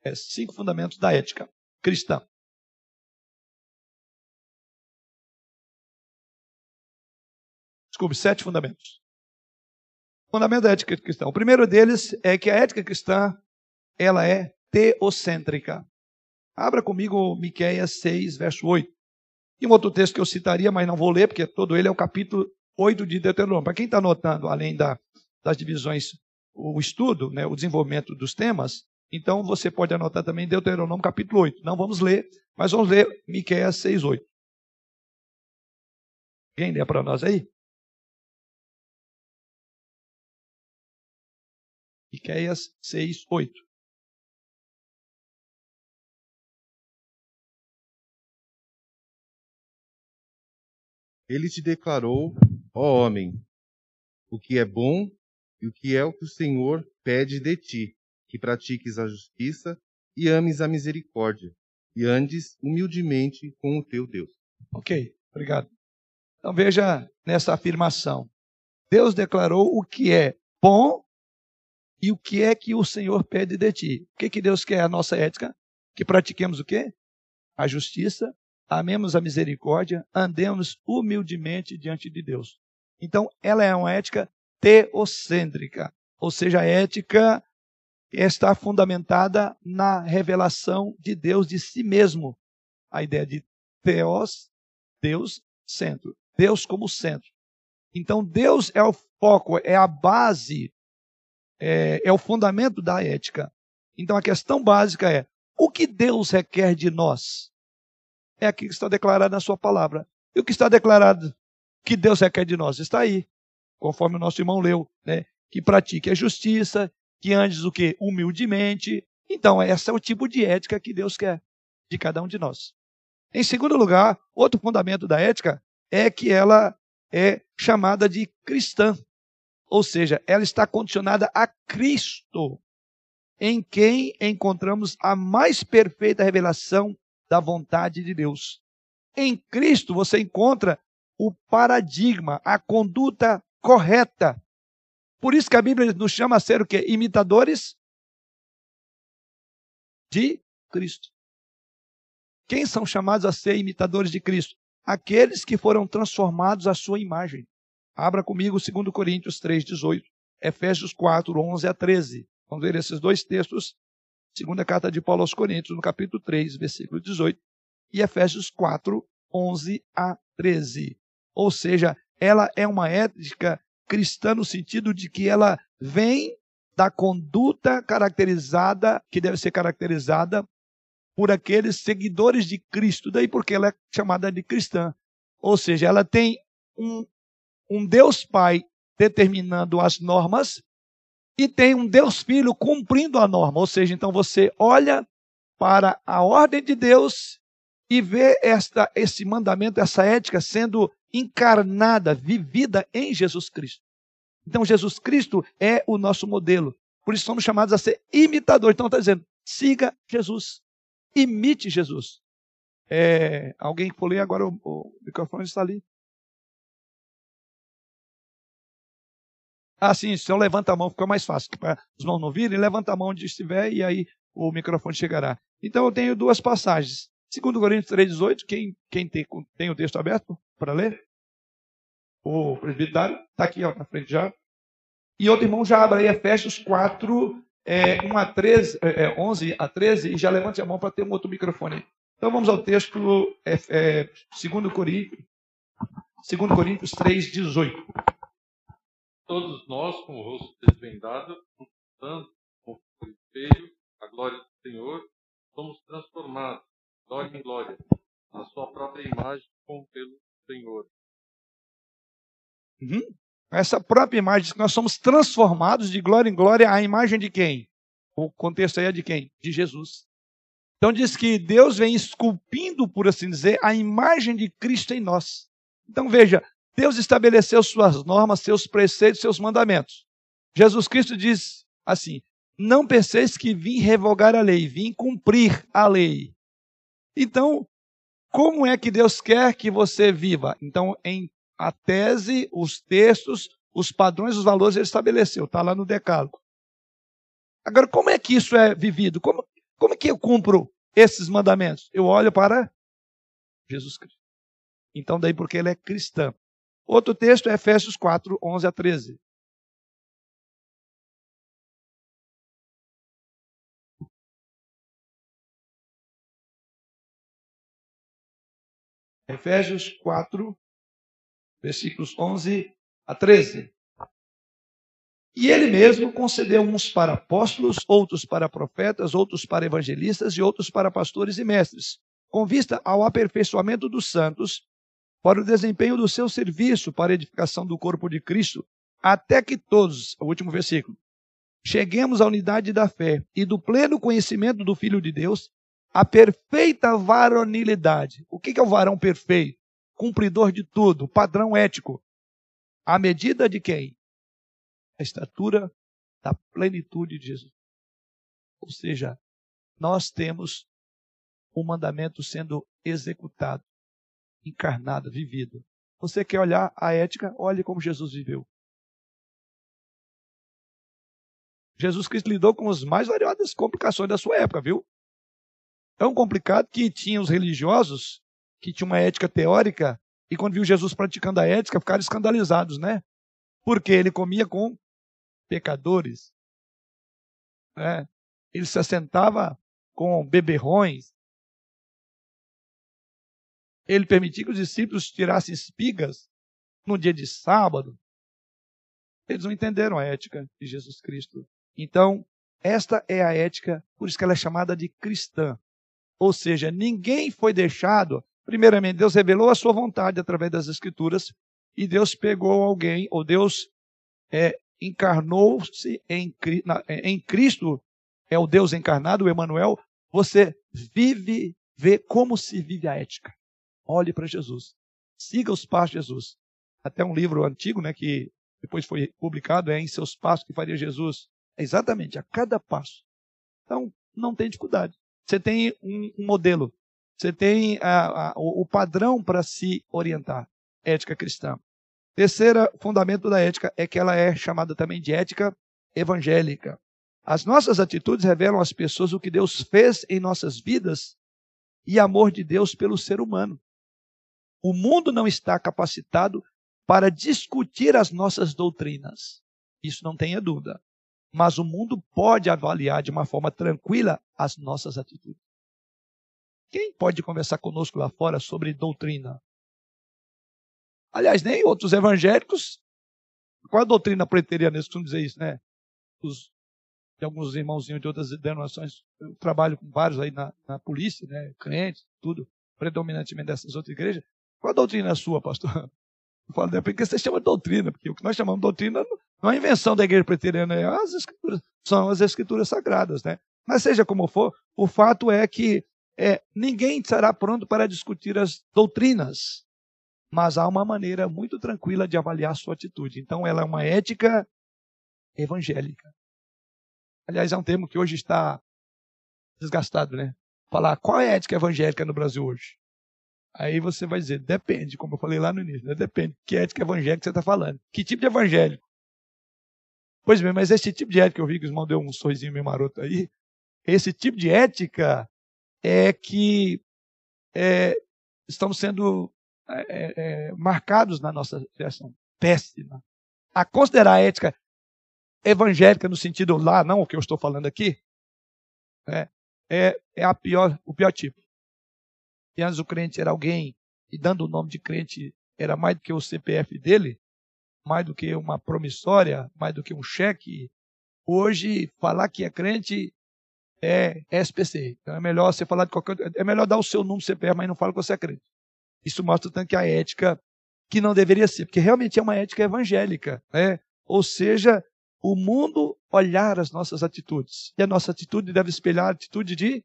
Speaker 1: é, cinco fundamentos da ética cristã. Desculpe, sete fundamentos. Fundamento da ética cristã. O primeiro deles é que a ética cristã ela é teocêntrica. Abra comigo Miqueias 6, verso 8. E um outro texto que eu citaria, mas não vou ler, porque todo ele é o capítulo 8 de Deuteronômio. Para quem está anotando, além da, das divisões, o estudo, né, o desenvolvimento dos temas, então você pode anotar também Deuteronômio capítulo 8. Não vamos ler, mas vamos ler Miqueias 6, 8. Quem lê para nós aí? Miqueias 6, 8.
Speaker 2: Ele te declarou, ó homem, o que é bom e o que é o que o Senhor pede de ti, que pratiques a justiça e ames a misericórdia, e andes humildemente com o teu Deus.
Speaker 1: Ok, obrigado. Então veja nessa afirmação. Deus declarou o que é bom e o que é que o Senhor pede de ti. O que, que Deus quer? A nossa ética? Que pratiquemos o quê? A justiça, amemos a misericórdia, andemos humildemente diante de Deus. Então, ela é uma ética teocêntrica, ou seja, a ética está fundamentada na revelação de Deus de si mesmo. A ideia de teos, Deus, centro. Deus como centro. Então, Deus é o foco, é a base, é, é o fundamento da ética. Então, a questão básica é: o que Deus requer de nós? é aquilo que está declarado na sua palavra. E o que está declarado que Deus requer de nós está aí, conforme o nosso irmão leu, né? Que pratique a justiça, que andes o que humildemente. Então, esse é o tipo de ética que Deus quer de cada um de nós. Em segundo lugar, outro fundamento da ética é que ela é chamada de cristã. Ou seja, ela está condicionada a Cristo, em quem encontramos a mais perfeita revelação da vontade de Deus. Em Cristo você encontra o paradigma, a conduta correta. Por isso que a Bíblia nos chama a ser o quê? Imitadores de Cristo. Quem são chamados a ser imitadores de Cristo? Aqueles que foram transformados à sua imagem. Abra comigo 2 Coríntios 3, 18, Efésios 4, 11 a 13. Vamos ver esses dois textos Segunda carta de Paulo aos Coríntios, no capítulo 3, versículo 18, e Efésios 4, 11 a 13. Ou seja, ela é uma ética cristã no sentido de que ela vem da conduta caracterizada, que deve ser caracterizada por aqueles seguidores de Cristo, daí porque ela é chamada de cristã. Ou seja, ela tem um, um Deus Pai determinando as normas e tem um Deus Filho cumprindo a norma. Ou seja, então você olha para a ordem de Deus e vê esta, esse mandamento, essa ética sendo encarnada, vivida em Jesus Cristo. Então, Jesus Cristo é o nosso modelo. Por isso somos chamados a ser imitadores. Então, está dizendo, siga Jesus. Imite Jesus. É, alguém que falou agora o, o microfone está ali. Ah, sim, eu levanta a mão fica mais fácil, para os mãos não virem, levanta a mão onde estiver e aí o microfone chegará. Então eu tenho duas passagens. Segundo Coríntios 3,18, quem, quem tem, tem o texto aberto para ler? O presbitário está aqui ó, na frente já. E outro irmão já abre aí Efésios 4, é, 1 a 13, é, 11 a 13, e já levante a mão para ter um outro microfone. Então vamos ao texto, é, é, 2 Coríntios, 2 Coríntios 3, 18
Speaker 3: todos nós, com o rosto desvendado, consultando com o espelho a glória do Senhor, somos transformados, glória em glória, na sua própria imagem como pelo Senhor.
Speaker 1: Uhum. Essa própria imagem, que nós somos transformados de glória em glória à imagem de quem? O contexto aí é de quem? De Jesus. Então diz que Deus vem esculpindo, por assim dizer, a imagem de Cristo em nós. Então veja, Deus estabeleceu suas normas, seus preceitos, seus mandamentos. Jesus Cristo diz assim: Não penseis que vim revogar a lei, vim cumprir a lei. Então, como é que Deus quer que você viva? Então, em a tese, os textos, os padrões, os valores ele estabeleceu, está lá no decálogo. Agora, como é que isso é vivido? Como, como é que eu cumpro esses mandamentos? Eu olho para Jesus Cristo. Então, daí porque ele é cristão. Outro texto é Efésios 4, 11 a 13. Efésios 4, versículos 11 a 13. E ele mesmo concedeu uns para apóstolos, outros para profetas, outros para evangelistas e outros para pastores e mestres, com vista ao aperfeiçoamento dos santos, para o desempenho do seu serviço, para a edificação do corpo de Cristo, até que todos, o último versículo, cheguemos à unidade da fé e do pleno conhecimento do Filho de Deus, a perfeita varonilidade. O que é o varão perfeito? Cumpridor de tudo, padrão ético. À medida de quem? a estatura da plenitude de Jesus. Ou seja, nós temos o mandamento sendo executado, encarnado, vivido. Você quer olhar a ética? Olhe como Jesus viveu. Jesus Cristo lidou com as mais variadas complicações da sua época, viu? Tão complicado que tinha os religiosos que tinham uma ética teórica e quando viu Jesus praticando a ética ficaram escandalizados, né? Porque ele comia com pecadores. Né? Ele se assentava com beberrões. Ele permitia que os discípulos tirassem espigas no dia de sábado. Eles não entenderam a ética de Jesus Cristo. Então, esta é a ética, por isso que ela é chamada de cristã. Ou seja, ninguém foi deixado. Primeiramente, Deus revelou a sua vontade através das Escrituras, e Deus pegou alguém, ou Deus é, encarnou-se em, em Cristo, é o Deus encarnado, o Emanuel, você vive, vê como se vive a ética. Olhe para Jesus. Siga os passos de Jesus. Até um livro antigo, né, que depois foi publicado, é Em Seus Passos que Faria Jesus. É exatamente, a cada passo. Então, não tem dificuldade. Você tem um, modelo. Você tem a, a, o padrão para se orientar. Ética cristã. Terceiro fundamento da ética é que ela é chamada também de ética evangélica. As nossas atitudes revelam às pessoas o que Deus fez em nossas vidas e amor de Deus pelo ser humano. O mundo não está capacitado para discutir as nossas doutrinas. Isso não tenha dúvida. Mas o mundo pode avaliar de uma forma tranquila as nossas atitudes. Quem pode conversar conosco lá fora sobre doutrina? Aliás, nem outros evangélicos. Qual a doutrina preteriana? Eles costumam dizer isso, né? Os, de alguns irmãozinhos de outras denominações. Eu trabalho com vários aí na, na polícia, né? Crentes, tudo, predominantemente dessas outras igrejas. Qual a doutrina sua, pastor? Eu falo, é porque você chama de doutrina, porque o que nós chamamos de doutrina não é invenção da igreja preteriana, é as escrituras, são as escrituras sagradas, né? Mas seja como for, o fato é que é, ninguém estará pronto para discutir as doutrinas mas há uma maneira muito tranquila de avaliar sua atitude. Então, ela é uma ética evangélica. Aliás, é um termo que hoje está desgastado, né? Falar qual é a ética evangélica no Brasil hoje? Aí você vai dizer, depende, como eu falei lá no início, né? depende. Que ética evangélica você está falando? Que tipo de evangélico? Pois bem, mas esse tipo de ética eu vi que o irmão deu um sorrisinho meio maroto aí, esse tipo de ética é que é, estamos sendo é, é, é, marcados na nossa geração. Péssima. A considerar a ética evangélica no sentido lá, não o que eu estou falando aqui, é, é, é a pior, o pior tipo. E antes o crente era alguém, e dando o nome de crente era mais do que o CPF dele, mais do que uma promissória, mais do que um cheque. Hoje, falar que é crente é SPC. Então é melhor você falar de qualquer. É melhor dar o seu número CPF, mas não fala que você acredita. Isso mostra tanto que a ética que não deveria ser, porque realmente é uma ética evangélica, né? Ou seja, o mundo olhar as nossas atitudes. E a nossa atitude deve espelhar a atitude de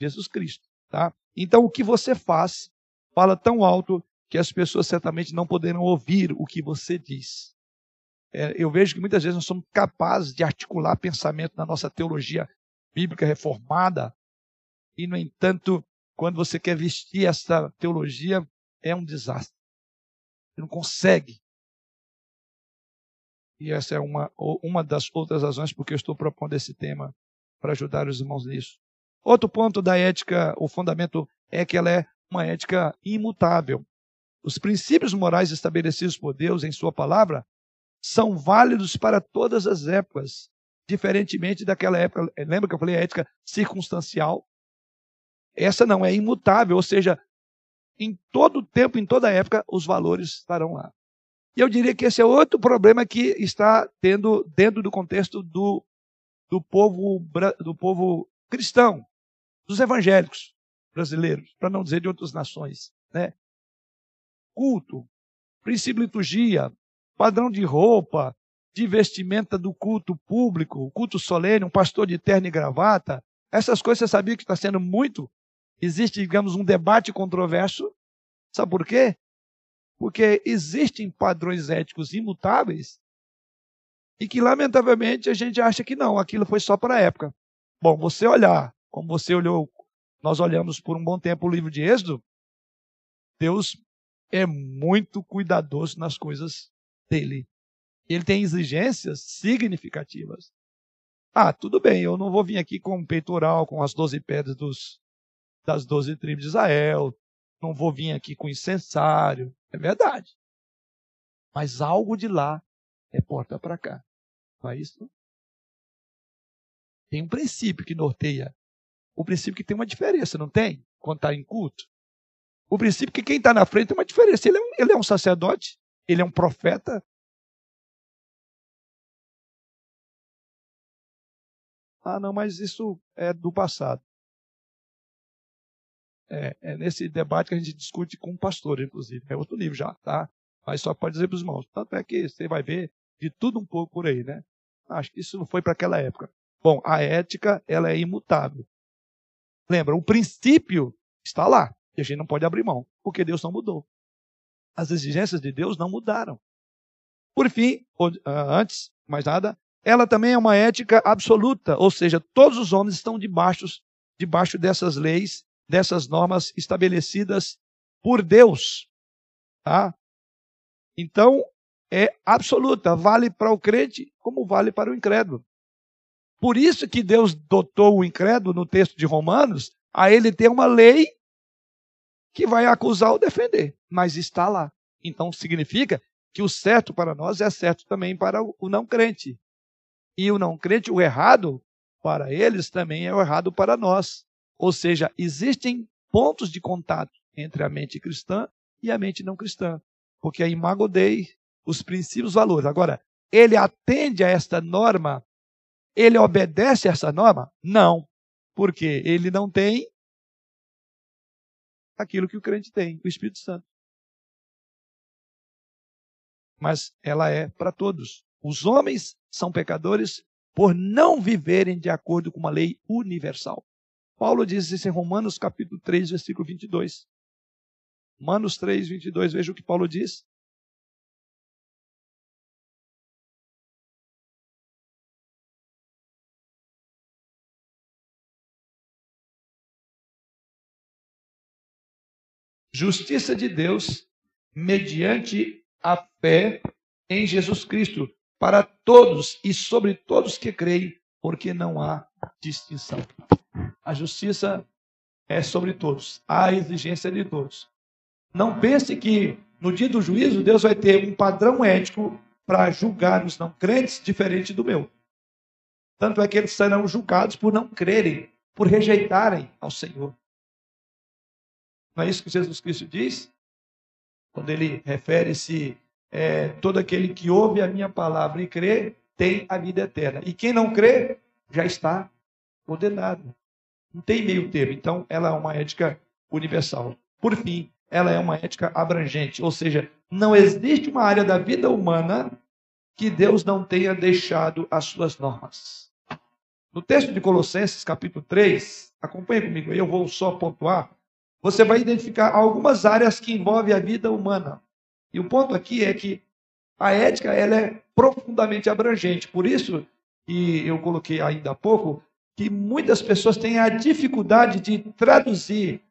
Speaker 1: Jesus Cristo, tá? Então o que você faz fala tão alto que as pessoas certamente não poderão ouvir o que você diz. É, eu vejo que muitas vezes nós somos capazes de articular pensamento na nossa teologia bíblica reformada, e, no entanto, quando você quer vestir essa teologia, é um desastre. Você não consegue. E essa é uma, uma das outras razões porque eu estou propondo esse tema para ajudar os irmãos nisso. Outro ponto da ética, o fundamento é que ela é uma ética imutável. Os princípios morais estabelecidos por Deus em Sua palavra são válidos para todas as épocas, diferentemente daquela época. Lembra que eu falei a ética circunstancial? Essa não é imutável, ou seja, em todo tempo, em toda época, os valores estarão lá. E eu diria que esse é outro problema que está tendo dentro do contexto do, do, povo, do povo cristão, dos evangélicos brasileiros, para não dizer de outras nações. Né? Culto, princípio de liturgia, padrão de roupa, de vestimenta do culto público, culto solene, um pastor de terno e gravata. Essas coisas você sabia que está sendo muito. Existe, digamos, um debate controverso. Sabe por quê? Porque existem padrões éticos imutáveis e que, lamentavelmente, a gente acha que não, aquilo foi só para a época. Bom, você olhar, como você olhou, nós olhamos por um bom tempo o livro de Êxodo, Deus é muito cuidadoso nas coisas dele. Ele tem exigências significativas. Ah, tudo bem, eu não vou vir aqui com um peitoral, com as doze pedras dos, das doze tribos de Israel, não vou vir aqui com incensário. É verdade. Mas algo de lá é porta para cá. Não é isso? Tem um princípio que norteia. O princípio que tem uma diferença, não tem? Quando está em culto. O princípio que quem está na frente tem uma diferença. Ele é, um, ele é um sacerdote, ele é um profeta. Ah, não, mas isso é do passado. É, é, nesse debate que a gente discute com o pastor, inclusive. É outro livro já, tá? Mas só pode dizer para os irmãos. Tanto é que você vai ver de tudo um pouco por aí, né? Acho que isso não foi para aquela época. Bom, a ética, ela é imutável. Lembra, o princípio está lá. E a gente não pode abrir mão, porque Deus não mudou. As exigências de Deus não mudaram. Por fim, ah, antes, mais nada, ela também é uma ética absoluta, ou seja, todos os homens estão debaixo, debaixo dessas leis, dessas normas estabelecidas por Deus. Tá? Então, é absoluta, vale para o crente como vale para o incrédulo. Por isso que Deus dotou o incrédulo no texto de Romanos a ele ter uma lei que vai acusar ou defender, mas está lá. Então significa que o certo para nós é certo também para o não crente. E o não crente, o errado para eles também é o errado para nós. Ou seja, existem pontos de contato entre a mente cristã e a mente não cristã. Porque a imago Dei, os princípios, os valores. Agora, ele atende a esta norma? Ele obedece a essa norma? Não. Porque ele não tem aquilo que o crente tem, o Espírito Santo. Mas ela é para todos. Os homens são pecadores por não viverem de acordo com uma lei universal. Paulo diz isso em Romanos capítulo 3, versículo 22. Romanos 3, 22, veja o que Paulo diz. Justiça de Deus mediante a fé em Jesus Cristo para todos e sobre todos que creem, porque não há distinção. A justiça é sobre todos, há exigência de todos. Não pense que no dia do juízo Deus vai ter um padrão ético para julgar os não crentes diferente do meu. Tanto é que eles serão julgados por não crerem, por rejeitarem ao Senhor. Não é isso que Jesus Cristo diz? Quando ele refere-se é, todo aquele que ouve a minha palavra e crê, tem a vida eterna. E quem não crê, já está condenado. Não tem meio termo. Então, ela é uma ética universal. Por fim, ela é uma ética abrangente, ou seja, não existe uma área da vida humana que Deus não tenha deixado as suas normas. No texto de Colossenses, capítulo 3, acompanhe comigo aí, eu vou só pontuar. Você vai identificar algumas áreas que envolvem a vida humana. E o ponto aqui é que a ética ela é profundamente abrangente. Por isso, e eu coloquei ainda há pouco, que muitas pessoas têm a dificuldade de traduzir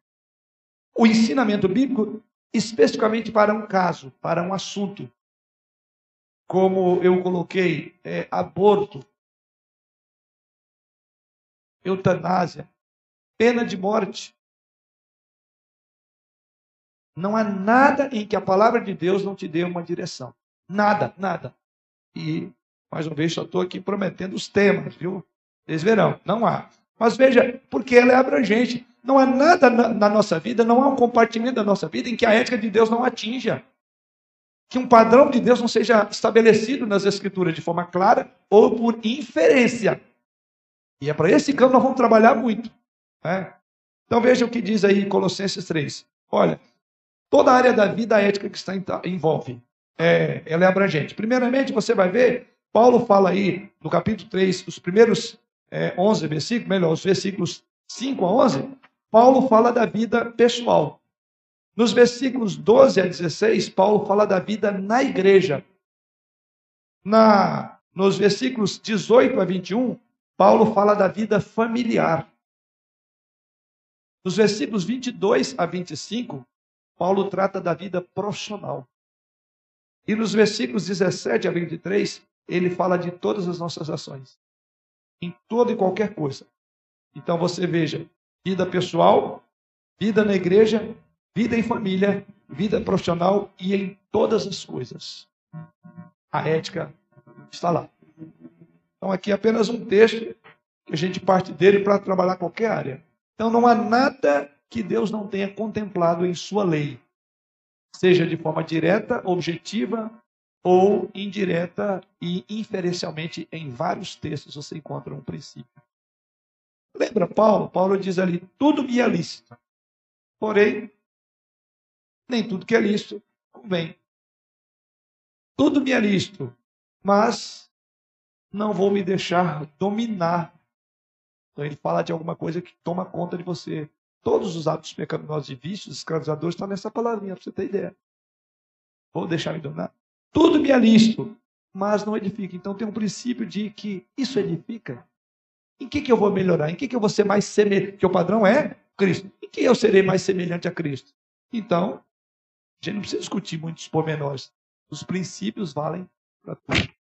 Speaker 1: o ensinamento bíblico especificamente para um caso, para um assunto. Como eu coloquei, é, aborto, eutanásia, pena de morte. Não há nada em que a palavra de Deus não te dê uma direção. Nada, nada. E, mais uma vez, só estou aqui prometendo os temas, viu? Vocês verão, não há. Mas veja, porque ela é abrangente. Não há nada na, na nossa vida, não há um compartimento da nossa vida em que a ética de Deus não atinja. Que um padrão de Deus não seja estabelecido nas Escrituras de forma clara ou por inferência. E é para esse campo nós vamos trabalhar muito. Né? Então veja o que diz aí Colossenses 3. Olha, toda a área da vida a ética que está envolve, é, ela é abrangente. Primeiramente, você vai ver, Paulo fala aí no capítulo 3, os primeiros é, 11 versículos, melhor, os versículos 5 a 11, Paulo fala da vida pessoal. Nos versículos 12 a 16, Paulo fala da vida na igreja. Na, nos versículos 18 a 21, Paulo fala da vida familiar. Nos versículos 22 a 25, Paulo trata da vida profissional. E nos versículos 17 a 23, ele fala de todas as nossas ações. Em toda e qualquer coisa. Então você veja, vida pessoal, vida na igreja, vida em família, vida profissional e em todas as coisas. A ética está lá. Então, aqui é apenas um texto que a gente parte dele para trabalhar qualquer área. Então, não há nada que Deus não tenha contemplado em sua lei, seja de forma direta, objetiva ou indireta e inferencialmente em vários textos você encontra um princípio. Lembra Paulo? Paulo diz ali: tudo me é lícito, porém, nem tudo que é lícito convém. Tudo me é lícito, mas não vou me deixar dominar. Então ele fala de alguma coisa que toma conta de você. Todos os atos pecaminosos e vícios escravizadores estão nessa palavrinha, para você ter ideia. Vou deixar me dominar. Tudo me é mas não edifica. Então tem um princípio de que isso edifica. Em que, que eu vou melhorar? Em que, que eu vou ser mais semelhante? Que o padrão é Cristo. Em que eu serei mais semelhante a Cristo? Então, a gente não precisa discutir muitos pormenores. Os princípios valem para tudo.